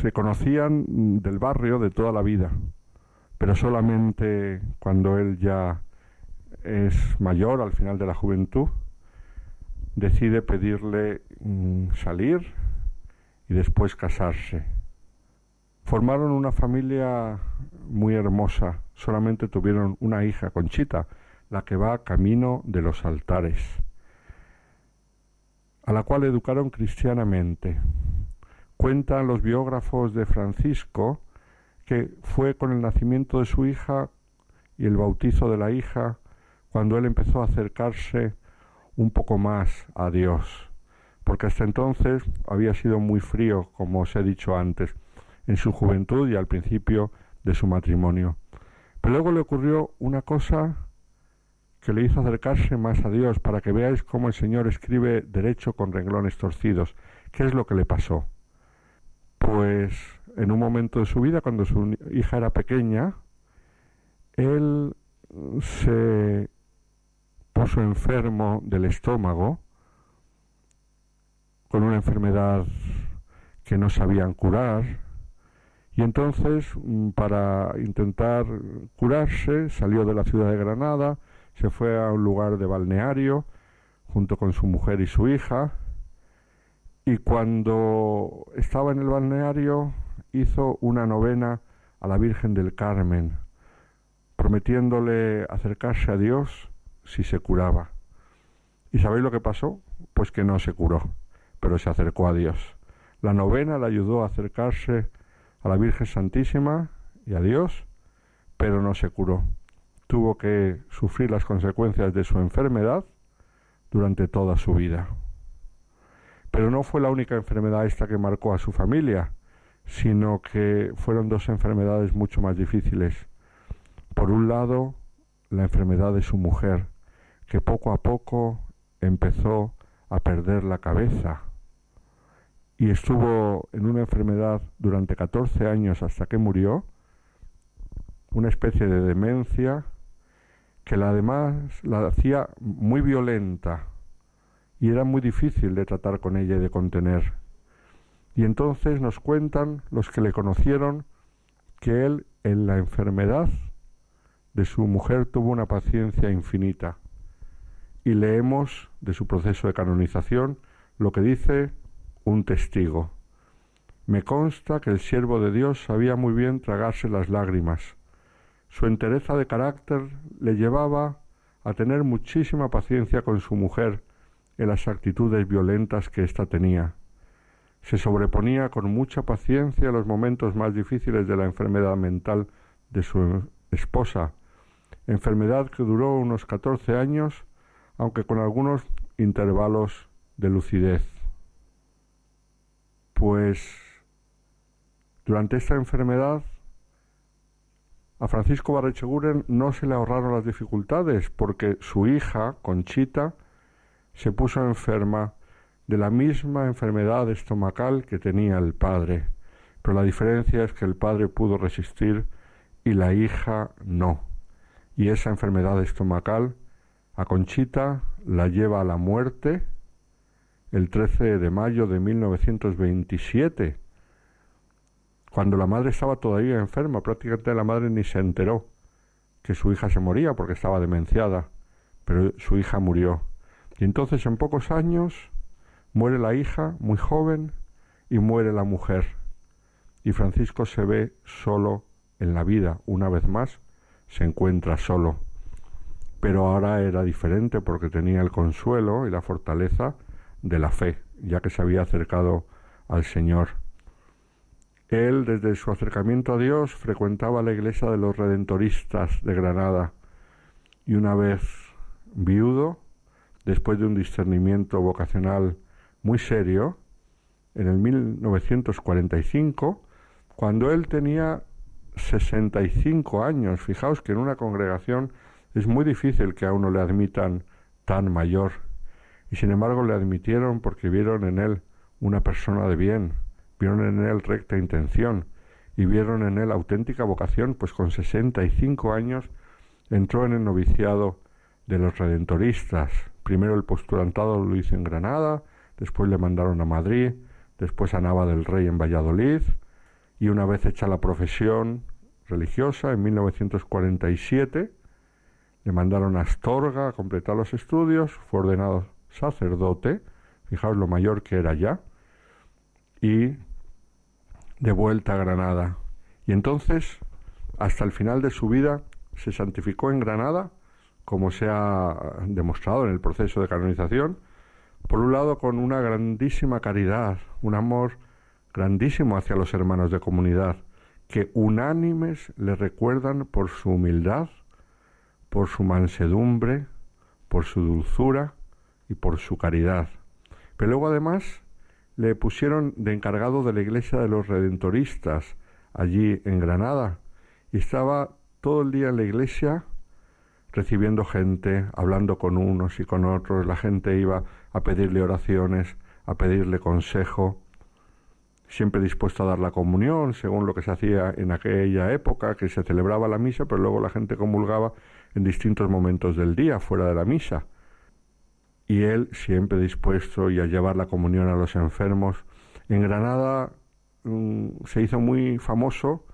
se conocían del barrio de toda la vida, pero solamente cuando él ya es mayor, al final de la juventud, decide pedirle mm, salir y después casarse. Formaron una familia muy hermosa, solamente tuvieron una hija, Conchita, la que va camino de los altares, a la cual educaron cristianamente. Cuentan los biógrafos de Francisco que fue con el nacimiento de su hija y el bautizo de la hija cuando él empezó a acercarse un poco más a Dios, porque hasta entonces había sido muy frío, como os he dicho antes, en su juventud y al principio de su matrimonio. Pero luego le ocurrió una cosa que le hizo acercarse más a Dios, para que veáis cómo el Señor escribe derecho con renglones torcidos. ¿Qué es lo que le pasó? Pues en un momento de su vida, cuando su hija era pequeña, él se puso enfermo del estómago con una enfermedad que no sabían curar y entonces mm, para intentar curarse salió de la ciudad de Granada, se fue a un lugar de balneario junto con su mujer y su hija y cuando estaba en el balneario hizo una novena a la Virgen del Carmen, prometiéndole acercarse a Dios si se curaba. ¿Y sabéis lo que pasó? Pues que no se curó, pero se acercó a Dios. La novena le ayudó a acercarse a la Virgen Santísima y a Dios, pero no se curó. Tuvo que sufrir las consecuencias de su enfermedad durante toda su vida. Pero no fue la única enfermedad esta que marcó a su familia, sino que fueron dos enfermedades mucho más difíciles. Por un lado, la enfermedad de su mujer, que poco a poco empezó a perder la cabeza y estuvo en una enfermedad durante 14 años hasta que murió, una especie de demencia que la además la hacía muy violenta y era muy difícil de tratar con ella y de contener. Y entonces nos cuentan los que le conocieron que él en la enfermedad de su mujer tuvo una paciencia infinita y leemos de su proceso de canonización lo que dice un testigo. Me consta que el siervo de Dios sabía muy bien tragarse las lágrimas. Su entereza de carácter le llevaba a tener muchísima paciencia con su mujer en las actitudes violentas que ésta tenía. Se sobreponía con mucha paciencia a los momentos más difíciles de la enfermedad mental de su esposa, enfermedad que duró unos catorce años aunque con algunos intervalos de lucidez. Pues durante esta enfermedad a Francisco Barrecheguren no se le ahorraron las dificultades porque su hija, Conchita, se puso enferma de la misma enfermedad estomacal que tenía el padre, pero la diferencia es que el padre pudo resistir y la hija no. Y esa enfermedad estomacal a Conchita la lleva a la muerte el 13 de mayo de 1927, cuando la madre estaba todavía enferma, prácticamente la madre ni se enteró que su hija se moría porque estaba demenciada, pero su hija murió. Y entonces en pocos años muere la hija, muy joven, y muere la mujer. Y Francisco se ve solo en la vida, una vez más, se encuentra solo pero ahora era diferente porque tenía el consuelo y la fortaleza de la fe, ya que se había acercado al Señor. Él, desde su acercamiento a Dios, frecuentaba la iglesia de los redentoristas de Granada y una vez viudo, después de un discernimiento vocacional muy serio, en el 1945, cuando él tenía 65 años, fijaos que en una congregación es muy difícil que a uno le admitan tan mayor. Y sin embargo le admitieron porque vieron en él una persona de bien, vieron en él recta intención y vieron en él auténtica vocación, pues con 65 años entró en el noviciado de los redentoristas, primero el postulantado lo hizo en Granada, después le mandaron a Madrid, después a Nava del Rey en Valladolid, y una vez hecha la profesión religiosa, en 1947, le mandaron a Astorga a completar los estudios, fue ordenado sacerdote, fijaos lo mayor que era ya, y de vuelta a Granada. Y entonces, hasta el final de su vida, se santificó en Granada, como se ha demostrado en el proceso de canonización, por un lado con una grandísima caridad, un amor grandísimo hacia los hermanos de comunidad, que unánimes le recuerdan por su humildad, por su mansedumbre, por su dulzura y por su caridad. Pero luego además le pusieron de encargado de la iglesia de los redentoristas allí en Granada y estaba todo el día en la iglesia recibiendo gente, hablando con unos y con otros, la gente iba a pedirle oraciones, a pedirle consejo, siempre dispuesto a dar la comunión, según lo que se hacía en aquella época, que se celebraba la misa, pero luego la gente comulgaba en distintos momentos del día, fuera de la misa. Y él siempre dispuesto y a llevar la comunión a los enfermos. En Granada mm, se hizo muy famoso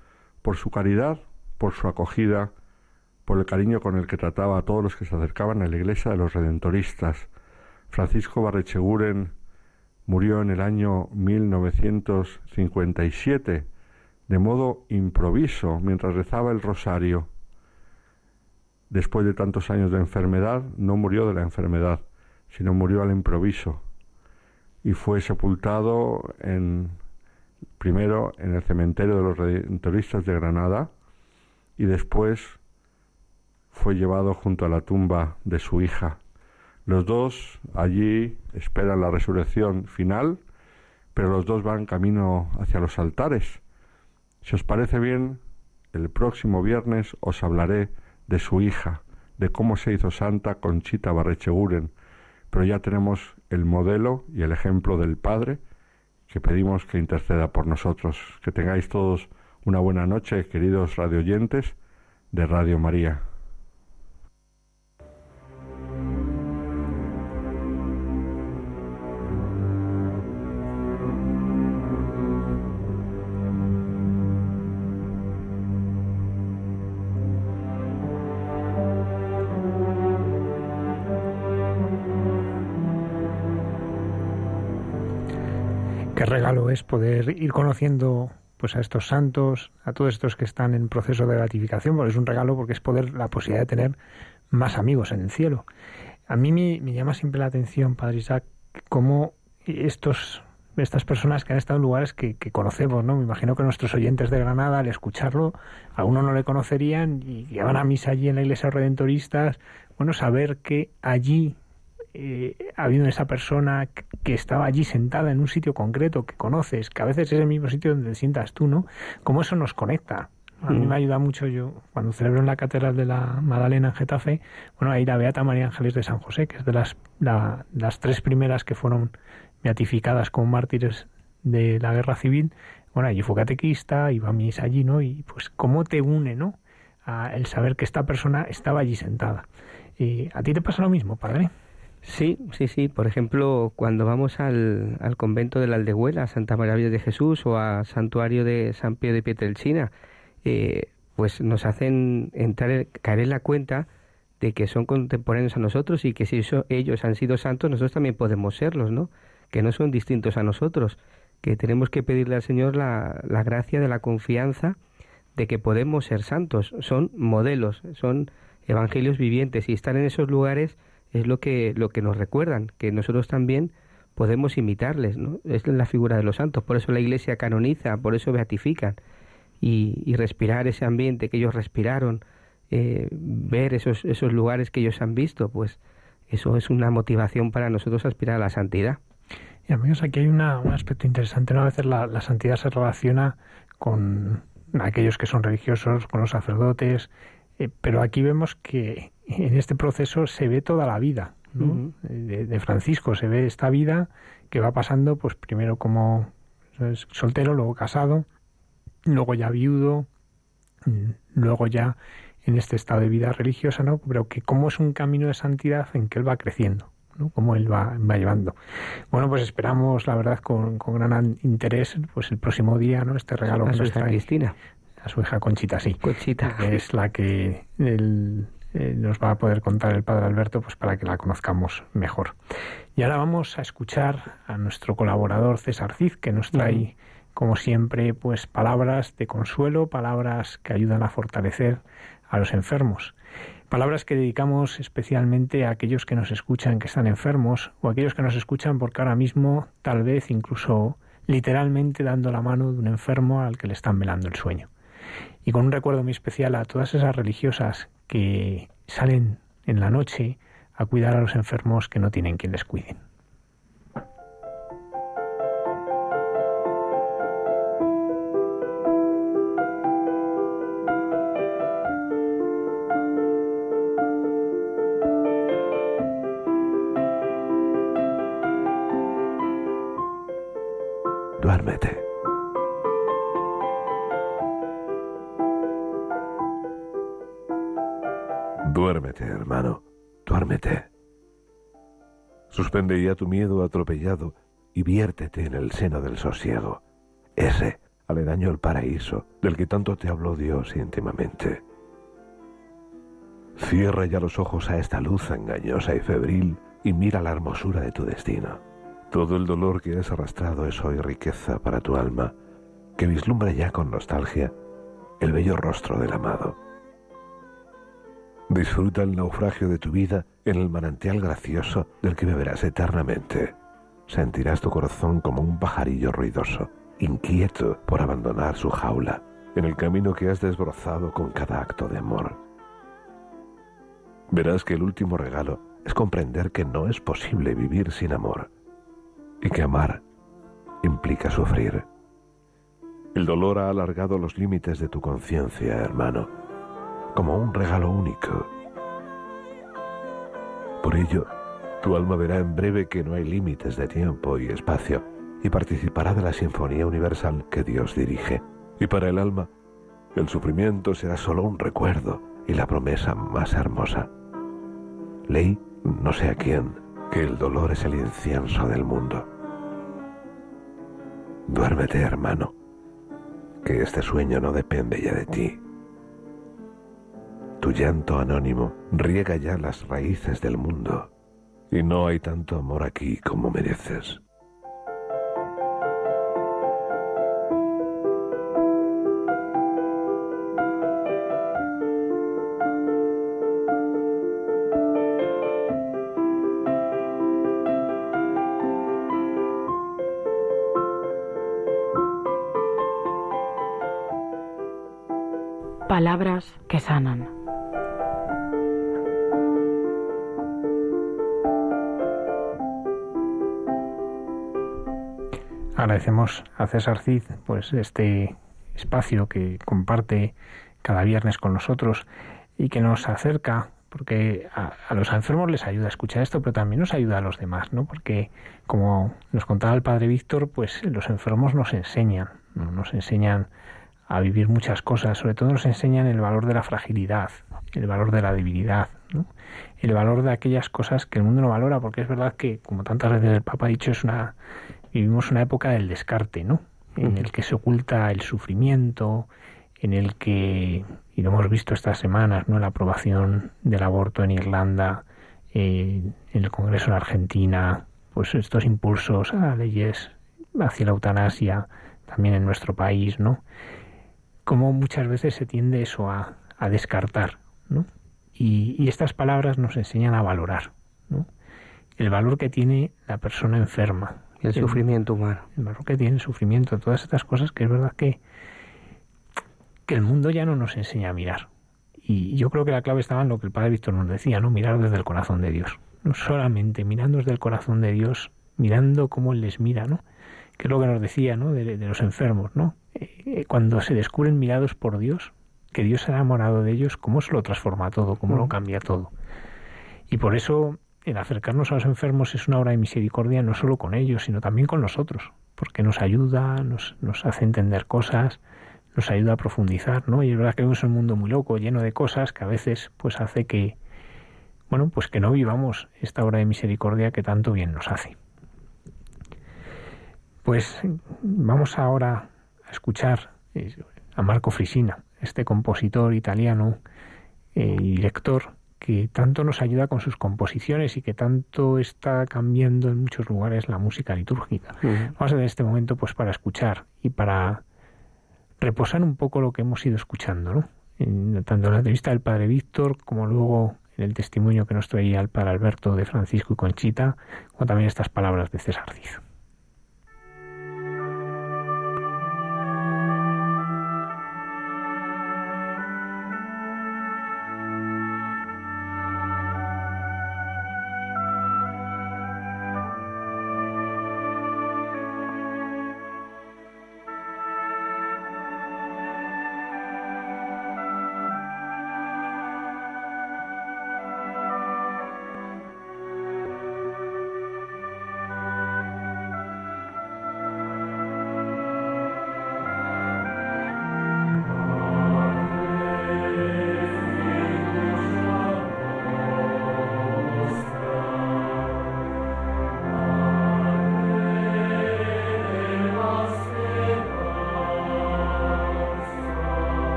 por su caridad, por su acogida, por el cariño con el que trataba a todos los que se acercaban a la iglesia de los redentoristas. Francisco Barrecheguren murió en el año 1957 de modo improviso mientras rezaba el rosario. Después de tantos años de enfermedad, no murió de la enfermedad, sino murió al improviso y fue sepultado en primero en el cementerio de los redentoristas de Granada y después fue llevado junto a la tumba de su hija los dos allí esperan la resurrección final, pero los dos van camino hacia los altares. Si os parece bien, el próximo viernes os hablaré de su hija, de cómo se hizo santa Conchita Barrecheguren, pero ya tenemos el modelo y el ejemplo del Padre que pedimos que interceda por nosotros. Que tengáis todos una buena noche, queridos radioyentes de Radio María. Es poder ir conociendo pues a estos santos, a todos estos que están en proceso de beatificación, porque es un regalo porque es poder la posibilidad de tener más amigos en el cielo. A mí me, llama siempre la atención, Padre Isaac, cómo estos estas personas que han estado en lugares que, conocemos, ¿no? Me imagino que nuestros oyentes de Granada, al escucharlo, a uno no le conocerían y van a misa allí en la iglesia redentoristas, bueno, saber que allí eh, habido esa persona que estaba allí sentada en un sitio concreto que conoces, que a veces es el mismo sitio donde te sientas tú, ¿no? Cómo eso nos conecta. A mí me ayuda mucho yo, cuando celebro en la Catedral de la Magdalena en Getafe, bueno, ahí la Beata María Ángeles de San José, que es de las, las tres primeras que fueron beatificadas como mártires de la guerra civil. Bueno, allí fue catequista, iba a misa allí, ¿no? Y pues cómo te une, ¿no? A el saber que esta persona estaba allí sentada. ¿Y ¿A ti te pasa lo mismo, padre? Sí, sí, sí. Por ejemplo, cuando vamos al, al convento de la Aldehuela, a Santa María de Jesús o al santuario de San Pío de Pietrelcina, eh, pues nos hacen entrar, caer en la cuenta de que son contemporáneos a nosotros y que si ellos han sido santos, nosotros también podemos serlos, ¿no? Que no son distintos a nosotros, que tenemos que pedirle al Señor la, la gracia de la confianza de que podemos ser santos. Son modelos, son evangelios vivientes y estar en esos lugares es lo que, lo que nos recuerdan, que nosotros también podemos imitarles, ¿no? Es la figura de los santos, por eso la Iglesia canoniza, por eso beatifican, y, y respirar ese ambiente que ellos respiraron, eh, ver esos, esos lugares que ellos han visto, pues eso es una motivación para nosotros aspirar a la santidad. Y amigos, aquí hay una, un aspecto interesante, ¿no? A veces la, la santidad se relaciona con aquellos que son religiosos, con los sacerdotes, eh, pero aquí vemos que en este proceso se ve toda la vida de, Francisco, se ve esta vida que va pasando, pues primero como soltero, luego casado, luego ya viudo, luego ya en este estado de vida religiosa, ¿no? Pero que como es un camino de santidad en que él va creciendo. ¿no? cómo él va, va llevando. Bueno, pues esperamos, la verdad, con, con gran interés, pues el próximo día, ¿no? Este regalo a que su nos hija trae. Cristina. A su hija Conchita, sí. Conchita. Que es la que el- eh, nos va a poder contar el padre Alberto, pues para que la conozcamos mejor. Y ahora vamos a escuchar a nuestro colaborador César Cid, que nos trae, como siempre, pues palabras de consuelo, palabras que ayudan a fortalecer a los enfermos. Palabras que dedicamos especialmente a aquellos que nos escuchan que están enfermos o aquellos que nos escuchan porque ahora mismo tal vez incluso literalmente dando la mano de un enfermo al que le están velando el sueño. Y con un recuerdo muy especial a todas esas religiosas que salen en la noche a cuidar a los enfermos que no tienen quien les cuiden. Suspende ya tu miedo atropellado y viértete en el seno del sosiego. Ese, aledaño al paraíso, del que tanto te habló Dios íntimamente. Cierra ya los ojos a esta luz engañosa y febril y mira la hermosura de tu destino. Todo el dolor que has arrastrado es hoy riqueza para tu alma, que vislumbra ya con nostalgia el bello rostro del amado. Disfruta el naufragio de tu vida en el manantial gracioso del que beberás eternamente. Sentirás tu corazón como un pajarillo ruidoso, inquieto por abandonar su jaula, en el camino que has desbrozado con cada acto de amor. Verás que el último regalo es comprender que no es posible vivir sin amor y que amar implica sufrir. El dolor ha alargado los límites de tu conciencia, hermano, como un regalo único. Por ello, tu alma verá en breve que no hay límites de tiempo y espacio y participará de la sinfonía universal que Dios dirige. Y para el alma, el sufrimiento será solo un recuerdo y la promesa más hermosa. Leí, no sé a quién, que el dolor es el incienso del mundo. Duérmete, hermano, que este sueño no depende ya de ti. Tu llanto anónimo riega ya las raíces del mundo, y no hay tanto amor aquí como mereces. Palabras que sanan. Agradecemos a César Cid pues este espacio que comparte cada viernes con nosotros y que nos acerca porque a, los enfermos les ayuda a escuchar esto, pero también nos ayuda a los demás, ¿no? Porque como nos contaba el padre Víctor, pues los enfermos nos enseñan, ¿no? nos enseñan a vivir muchas cosas, sobre todo nos enseñan el valor de la fragilidad, el valor de la debilidad, ¿no? el valor de aquellas cosas que el mundo no valora, porque es verdad que, como tantas veces el Papa ha dicho, es una vivimos una época del descarte, ¿no? En el que se oculta el sufrimiento, en el que, y lo hemos visto estas semanas, ¿no? La aprobación del aborto en Irlanda, eh, en el Congreso en Argentina, pues estos impulsos a leyes hacia la eutanasia, también en nuestro país, ¿no? Como muchas veces se tiende eso a, a descartar, ¿no? Y, y, estas palabras nos enseñan a valorar, ¿no? El valor que tiene la persona enferma, el, el sufrimiento humano. El que tiene el sufrimiento, todas estas cosas que es verdad que, que el mundo ya no nos enseña a mirar. Y yo creo que la clave estaba en lo que el Padre Víctor nos decía, ¿no? Mirar desde el corazón de Dios. No solamente mirando desde el corazón de Dios, mirando cómo Él les mira, ¿no? Que es lo que nos decía, ¿no? De, de los enfermos, ¿no? Eh, cuando se descubren mirados por Dios, que Dios se ha enamorado de ellos, cómo se lo transforma todo, cómo lo cambia todo. Y por eso el acercarnos a los enfermos es una obra de misericordia no solo con ellos, sino también con nosotros, porque nos ayuda, nos, hace entender cosas, nos ayuda a profundizar, ¿no? Y es verdad que vivimos en un mundo muy loco, lleno de cosas que a veces pues hace que bueno, pues que no vivamos esta obra de misericordia que tanto bien nos hace. Pues vamos ahora a escuchar eh, a Marco Frisina, este compositor italiano eh, y director que tanto nos ayuda con sus composiciones y que tanto está cambiando en muchos lugares la música litúrgica. Vamos a ver este momento pues para escuchar y para reposar un poco lo que hemos ido escuchando, ¿no? tanto en la entrevista del padre Víctor como luego en el testimonio que nos traía el padre Alberto de Francisco y Conchita, como también estas palabras de César Cizo.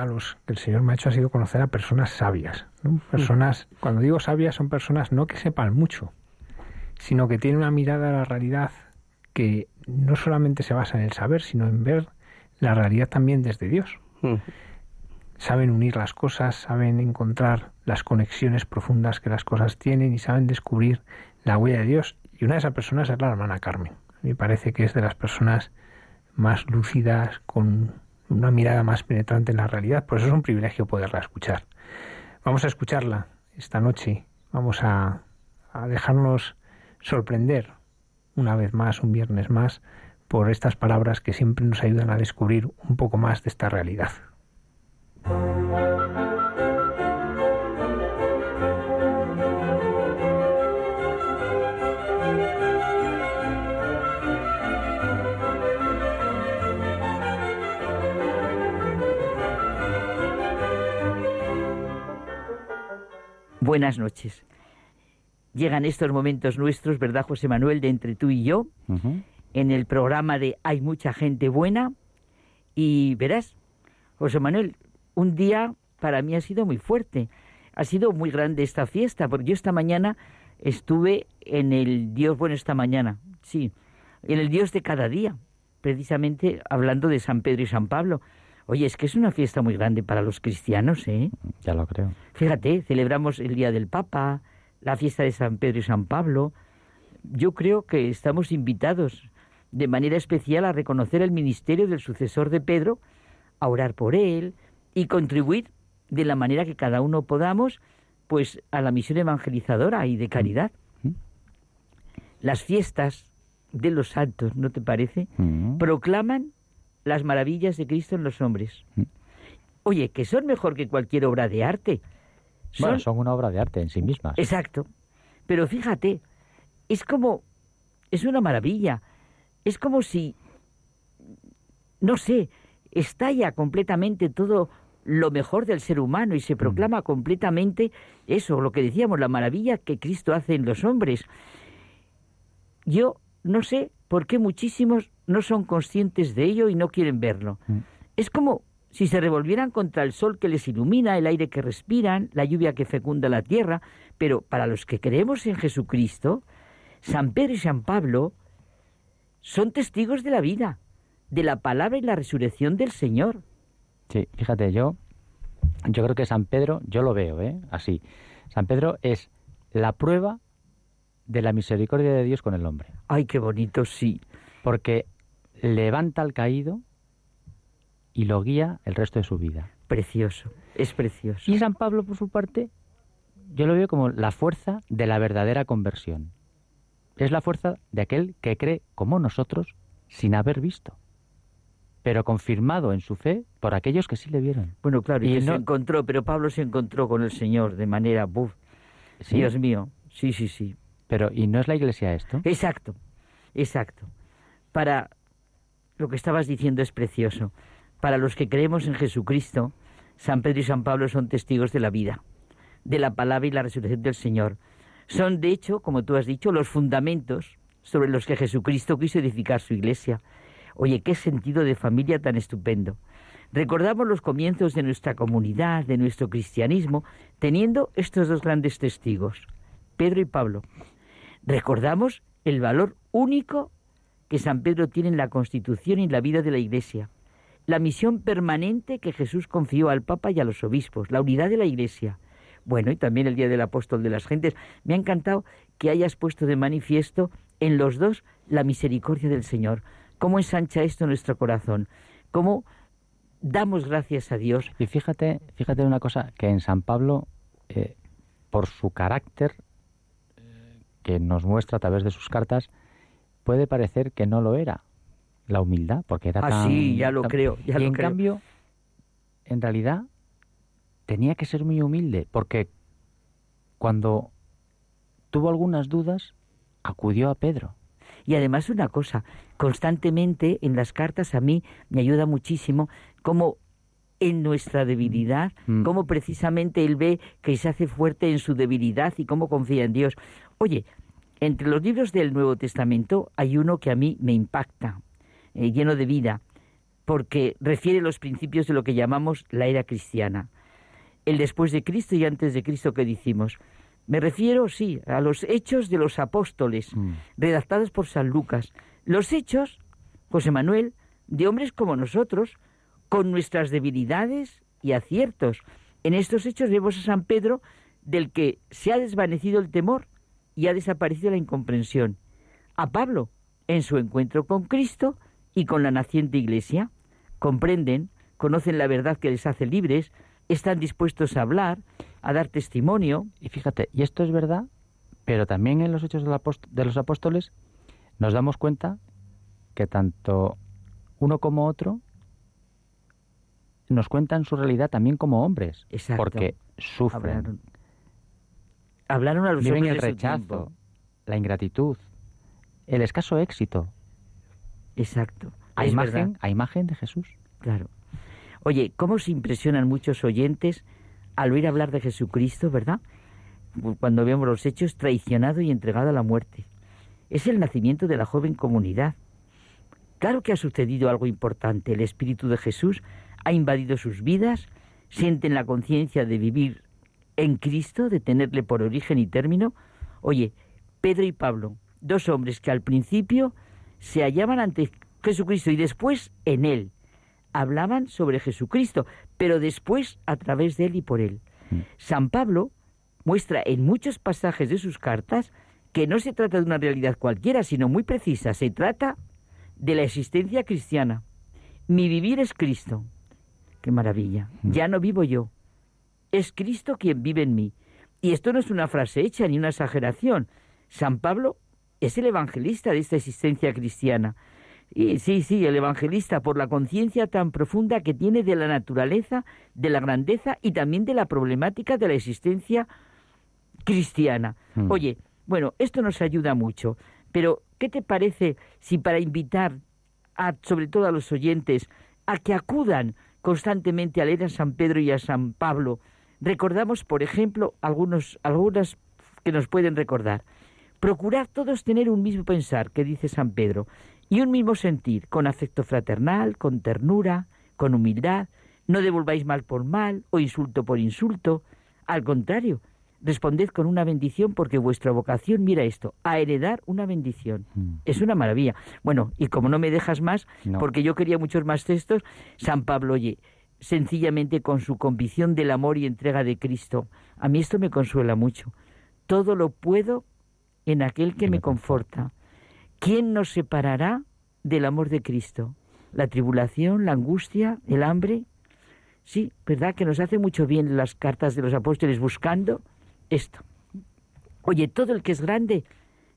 Regalos que el Señor me ha hecho ha sido conocer a personas sabias. Personas, cuando digo sabias, son personas no que sepan mucho, sino que tienen una mirada a la realidad que no solamente se basa en el saber, sino en ver la realidad también desde Dios. Saben unir las cosas, saben encontrar las conexiones profundas que las cosas tienen y saben descubrir la huella de Dios. Y una de esas personas es la hermana Carmen. Me parece que es de las personas más lúcidas, con una mirada más penetrante en la realidad. Por eso es un privilegio poderla escuchar. Vamos a escucharla esta noche. Vamos a, dejarnos sorprender una vez más, un viernes más, por estas palabras que siempre nos ayudan a descubrir un poco más de esta realidad. Buenas noches. Llegan estos momentos nuestros, ¿verdad, José Manuel, de entre tú y yo? En el programa de Hay mucha gente buena. Y verás, José Manuel, un día para mí ha sido muy fuerte. Ha sido muy grande esta fiesta, porque yo esta mañana estuve en el Dios, bueno, esta mañana, sí, en el Dios de cada día, precisamente hablando de San Pedro y San Pablo. Oye, es que es una fiesta muy grande para los cristianos, ¿eh? Ya lo creo. Fíjate, celebramos el Día del Papa, la fiesta de San Pedro y San Pablo. Yo creo que estamos invitados de manera especial a reconocer el ministerio del sucesor de Pedro, a orar por él y contribuir de la manera que cada uno podamos, pues a la misión evangelizadora y de caridad. Mm. Las fiestas de los santos, ¿no te parece? Mm. Proclaman las maravillas de Cristo en los hombres. Mm. Oye, que son mejor que cualquier obra de arte. Bueno, son una obra de arte en sí mismas. Exacto. Pero fíjate, es como, es una maravilla. Es como si, no sé, estalla completamente todo lo mejor del ser humano y se proclama completamente eso, lo que decíamos, la maravilla que Cristo hace en los hombres. Yo no sé por qué muchísimos no son conscientes de ello y no quieren verlo. Mm. Es como si se revolvieran contra el sol que les ilumina, el aire que respiran, la lluvia que fecunda la tierra, pero para los que creemos en Jesucristo, San Pedro y San Pablo son testigos de la vida, de la palabra y la resurrección del Señor. Sí, fíjate, yo, yo creo que San Pedro, yo lo veo, ¿eh? Así. San Pedro es la prueba de la misericordia de Dios con el hombre. Ay, qué bonito, sí. Porque levanta al caído y lo guía el resto de su vida. Precioso, es precioso. Y San Pablo, por su parte, yo lo veo como la fuerza de la verdadera conversión. Es la fuerza de aquel que cree como nosotros sin haber visto, pero confirmado en su fe por aquellos que sí le vieron. Bueno, claro, y, Y que se no- encontró, pero Pablo se encontró con el Señor de manera, buf, Sí, Dios mío, sí, sí, sí. Pero, ¿y no es la iglesia esto? Exacto, exacto. Para lo que estabas diciendo es precioso. Para los que creemos en Jesucristo, San Pedro y San Pablo son testigos de la vida, de la palabra y la resurrección del Señor. Son, de hecho, como tú has dicho, los fundamentos sobre los que Jesucristo quiso edificar su iglesia. Oye, qué sentido de familia tan estupendo. Recordamos los comienzos de nuestra comunidad, de nuestro cristianismo, teniendo estos dos grandes testigos, Pedro y Pablo. Recordamos el valor único que San Pedro tiene en la constitución y en la vida de la Iglesia, la misión permanente que Jesús confió al Papa y a los obispos, la unidad de la Iglesia. Bueno, y también el Día del Apóstol de las Gentes. Me ha encantado que hayas puesto de manifiesto en los dos la misericordia del Señor. ¿Cómo ensancha esto nuestro corazón? ¿Cómo damos gracias a Dios? Y fíjate, fíjate una cosa, que en San Pablo, eh, por su carácter que nos muestra a través de sus cartas, puede parecer que no lo era, la humildad, porque era Ah, tan... sí, ya lo tan- creo, ya y lo en creo. cambio, en realidad, tenía que ser muy humilde, porque cuando tuvo algunas dudas, acudió a Pedro. Y además una cosa, constantemente en las cartas a mí me ayuda muchísimo cómo en nuestra debilidad, Mm. cómo precisamente él ve que se hace fuerte en su debilidad y cómo confía en Dios. Oye, entre los libros del Nuevo Testamento hay uno que a mí me impacta, eh, lleno de vida, porque refiere los principios de lo que llamamos la era cristiana. El después de Cristo y antes de Cristo que decimos. Me refiero, sí, a los hechos de los apóstoles, Mm. redactados por San Lucas. Los hechos, José Manuel, de hombres como nosotros, con nuestras debilidades y aciertos. En estos hechos vemos a San Pedro, del que se ha desvanecido el temor y ha desaparecido la incomprensión. A Pablo, en su encuentro con Cristo y con la naciente iglesia. Comprenden, conocen la verdad que les hace libres, están dispuestos a hablar, a dar testimonio. Y fíjate, y esto es verdad, pero también en los hechos de, los apóstoles nos damos cuenta que tanto uno como otro nos cuentan su realidad también como hombres, Exacto. porque sufren, Hablaron, hablaron a los viven hombres el rechazo, la ingratitud, el escaso éxito, Exacto. a Es imagen, verdad. a imagen de Jesús. Claro. Oye, ¿cómo se impresionan muchos oyentes al oír hablar de Jesucristo, verdad? Cuando vemos los hechos, traicionado y entregado a la muerte. Es el nacimiento de la joven comunidad. Claro que ha sucedido algo importante. El Espíritu de Jesús ha invadido sus vidas, sienten la conciencia de vivir en Cristo, de tenerle por origen y término. Oye, Pedro y Pablo, dos hombres que al principio se hallaban ante Jesucristo y después en Él. Hablaban sobre Jesucristo, pero después a través de Él y por Él. San Pablo muestra en muchos pasajes de sus cartas que no se trata de una realidad cualquiera, sino muy precisa. Se trata de la existencia cristiana. Mi vivir es Cristo. Qué maravilla. Ya no vivo yo. Es Cristo quien vive en mí. Y esto no es una frase hecha ni una exageración. San Pablo es el evangelista de esta existencia cristiana. Y sí, sí, el evangelista por la conciencia tan profunda que tiene de la naturaleza, de la grandeza y también de la problemática de la existencia cristiana. Mm. Oye, bueno, esto nos ayuda mucho, pero ¿qué te parece si para invitar a, sobre todo a los oyentes, a que acudan constantemente a leer a San Pedro y a San Pablo, recordamos, por ejemplo, algunos, algunas que nos pueden recordar. Procurar todos tener un mismo pensar, que dice San Pedro, y un mismo sentir, con afecto fraternal, con ternura, con humildad. No devolváis mal por mal o insulto por insulto. Al contrario, responded con una bendición porque vuestra vocación, mira esto, a heredar una bendición. Mm. Es una maravilla. Bueno, y como no me dejas más, No. porque yo quería muchos más textos, San Pablo, oye, sencillamente con su convicción del amor y entrega de Cristo, a mí esto me consuela mucho. Todo lo puedo en aquel que me conforta. ¿Quién nos separará del amor de Cristo? ¿La tribulación, la angustia, el hambre? Sí, ¿verdad? Que nos hace mucho bien las cartas de los apóstoles buscando esto. Oye, todo el que es grande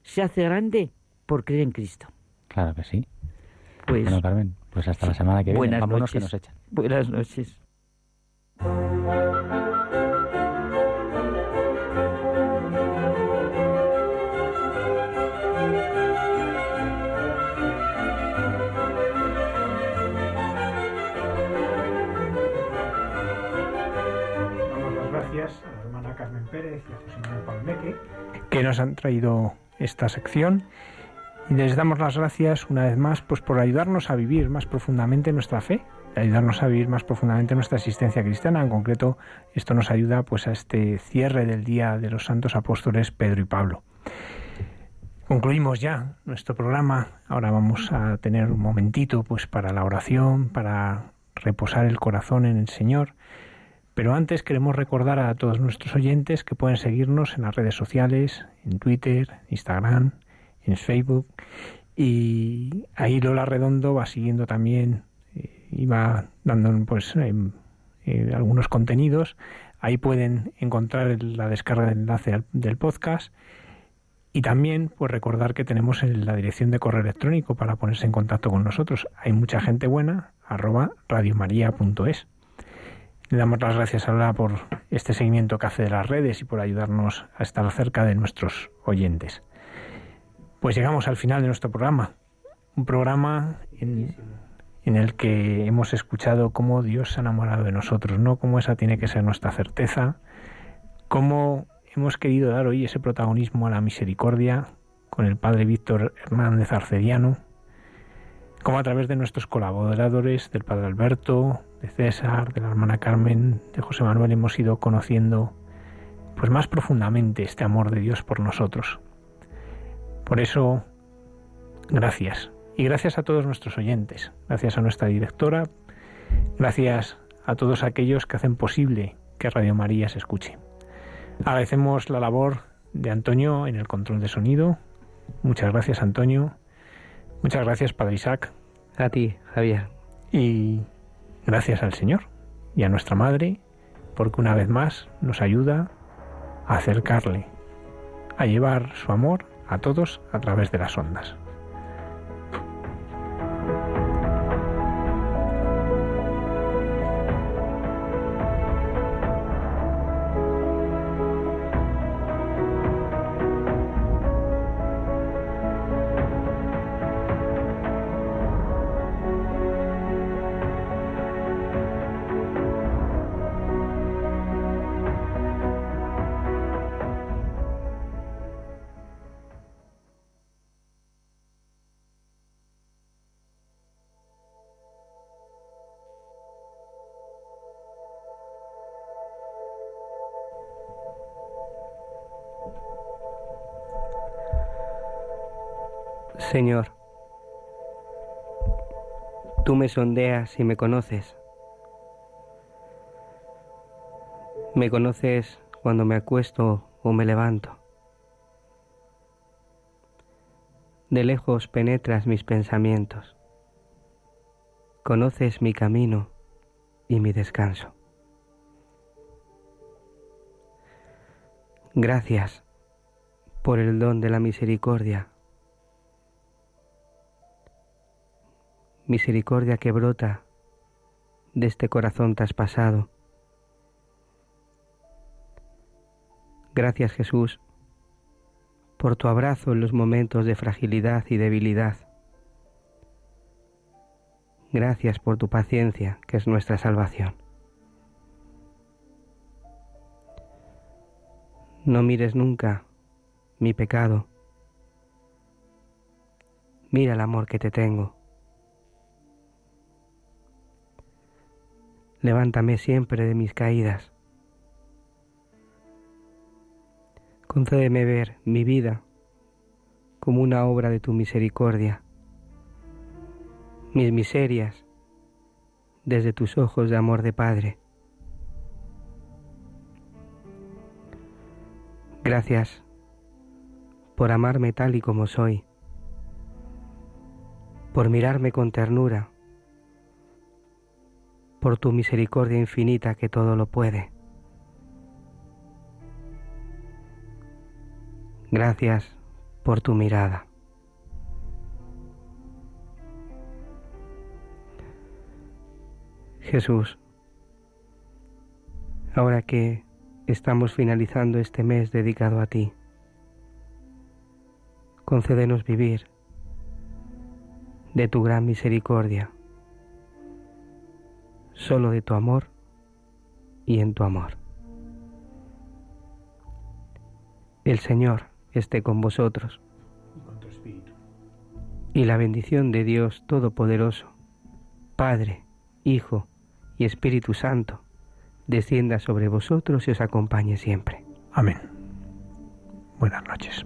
se hace grande por creer en Cristo. Claro que sí. Pues Bueno, Carmen, pues hasta la semana que viene. buenas Vámonos que noches. nos echan. Buenas noches. Que nos han traído esta sección les damos las gracias una vez más pues por ayudarnos a vivir más profundamente nuestra fe, ayudarnos a vivir más profundamente nuestra existencia cristiana. En concreto, esto nos ayuda pues a este cierre del día de los santos apóstoles Pedro y Pablo. Concluimos ya nuestro programa. Ahora vamos a tener un momentito pues para la oración, para reposar el corazón en el Señor. Pero antes queremos recordar a todos nuestros oyentes que pueden seguirnos en las redes sociales, en Twitter, Instagram, en Facebook. Y ahí Lola Redondo va siguiendo también eh, y va dando pues em, eh, algunos contenidos. Ahí pueden encontrar la descarga del enlace al- del podcast. Y también, pues recordar que tenemos la dirección de correo electrónico para ponerse en contacto con nosotros. Hay mucha gente buena, arroba radiomaria.es. Le damos las gracias a Lola por este seguimiento que hace de las redes y por ayudarnos a estar cerca de nuestros oyentes. Pues llegamos al final de nuestro programa. Un programa en, en el que hemos escuchado cómo Dios se ha enamorado de nosotros, ¿no? Cómo esa tiene que ser nuestra certeza, cómo hemos querido dar hoy ese protagonismo a la misericordia con el padre Víctor Hernández Arcediano, como a través de nuestros colaboradores, del padre Alberto, de César, de la hermana Carmen, de José Manuel, hemos ido conociendo pues más profundamente este amor de Dios por nosotros. Por eso, gracias. Y gracias a todos nuestros oyentes, gracias a nuestra directora, gracias a todos aquellos que hacen posible que Radio María se escuche. Agradecemos la labor de Antonio en el control de sonido. Muchas gracias, Antonio. Muchas gracias, Padre Isaac. A ti, Javier. Y gracias al Señor y a nuestra Madre, porque una vez más nos ayuda a acercarle, a llevar su amor a todos a través de las ondas. Señor, tú me sondeas y me conoces. Me conoces cuando me acuesto o me levanto. De lejos penetras mis pensamientos. Conoces mi camino y mi descanso. Gracias por el don de la misericordia. Misericordia que brota de este corazón traspasado. Gracias Jesús por tu abrazo en los momentos de fragilidad y debilidad. Gracias por tu paciencia, que es nuestra salvación. No mires nunca mi pecado. Mira el amor que te tengo. Levántame siempre de mis caídas. Concédeme ver mi vida como una obra de tu misericordia, mis miserias desde tus ojos de amor de Padre. Gracias por amarme tal y como soy, por mirarme con ternura, por tu misericordia infinita que todo lo puede. Gracias por tu mirada. Jesús, ahora que estamos finalizando este mes dedicado a ti, concédenos vivir de tu gran misericordia, solo de tu amor y en tu amor. El Señor esté con vosotros. Y la bendición de Dios Todopoderoso, Padre, Hijo y Espíritu Santo, descienda sobre vosotros y os acompañe siempre. Amén. Buenas noches.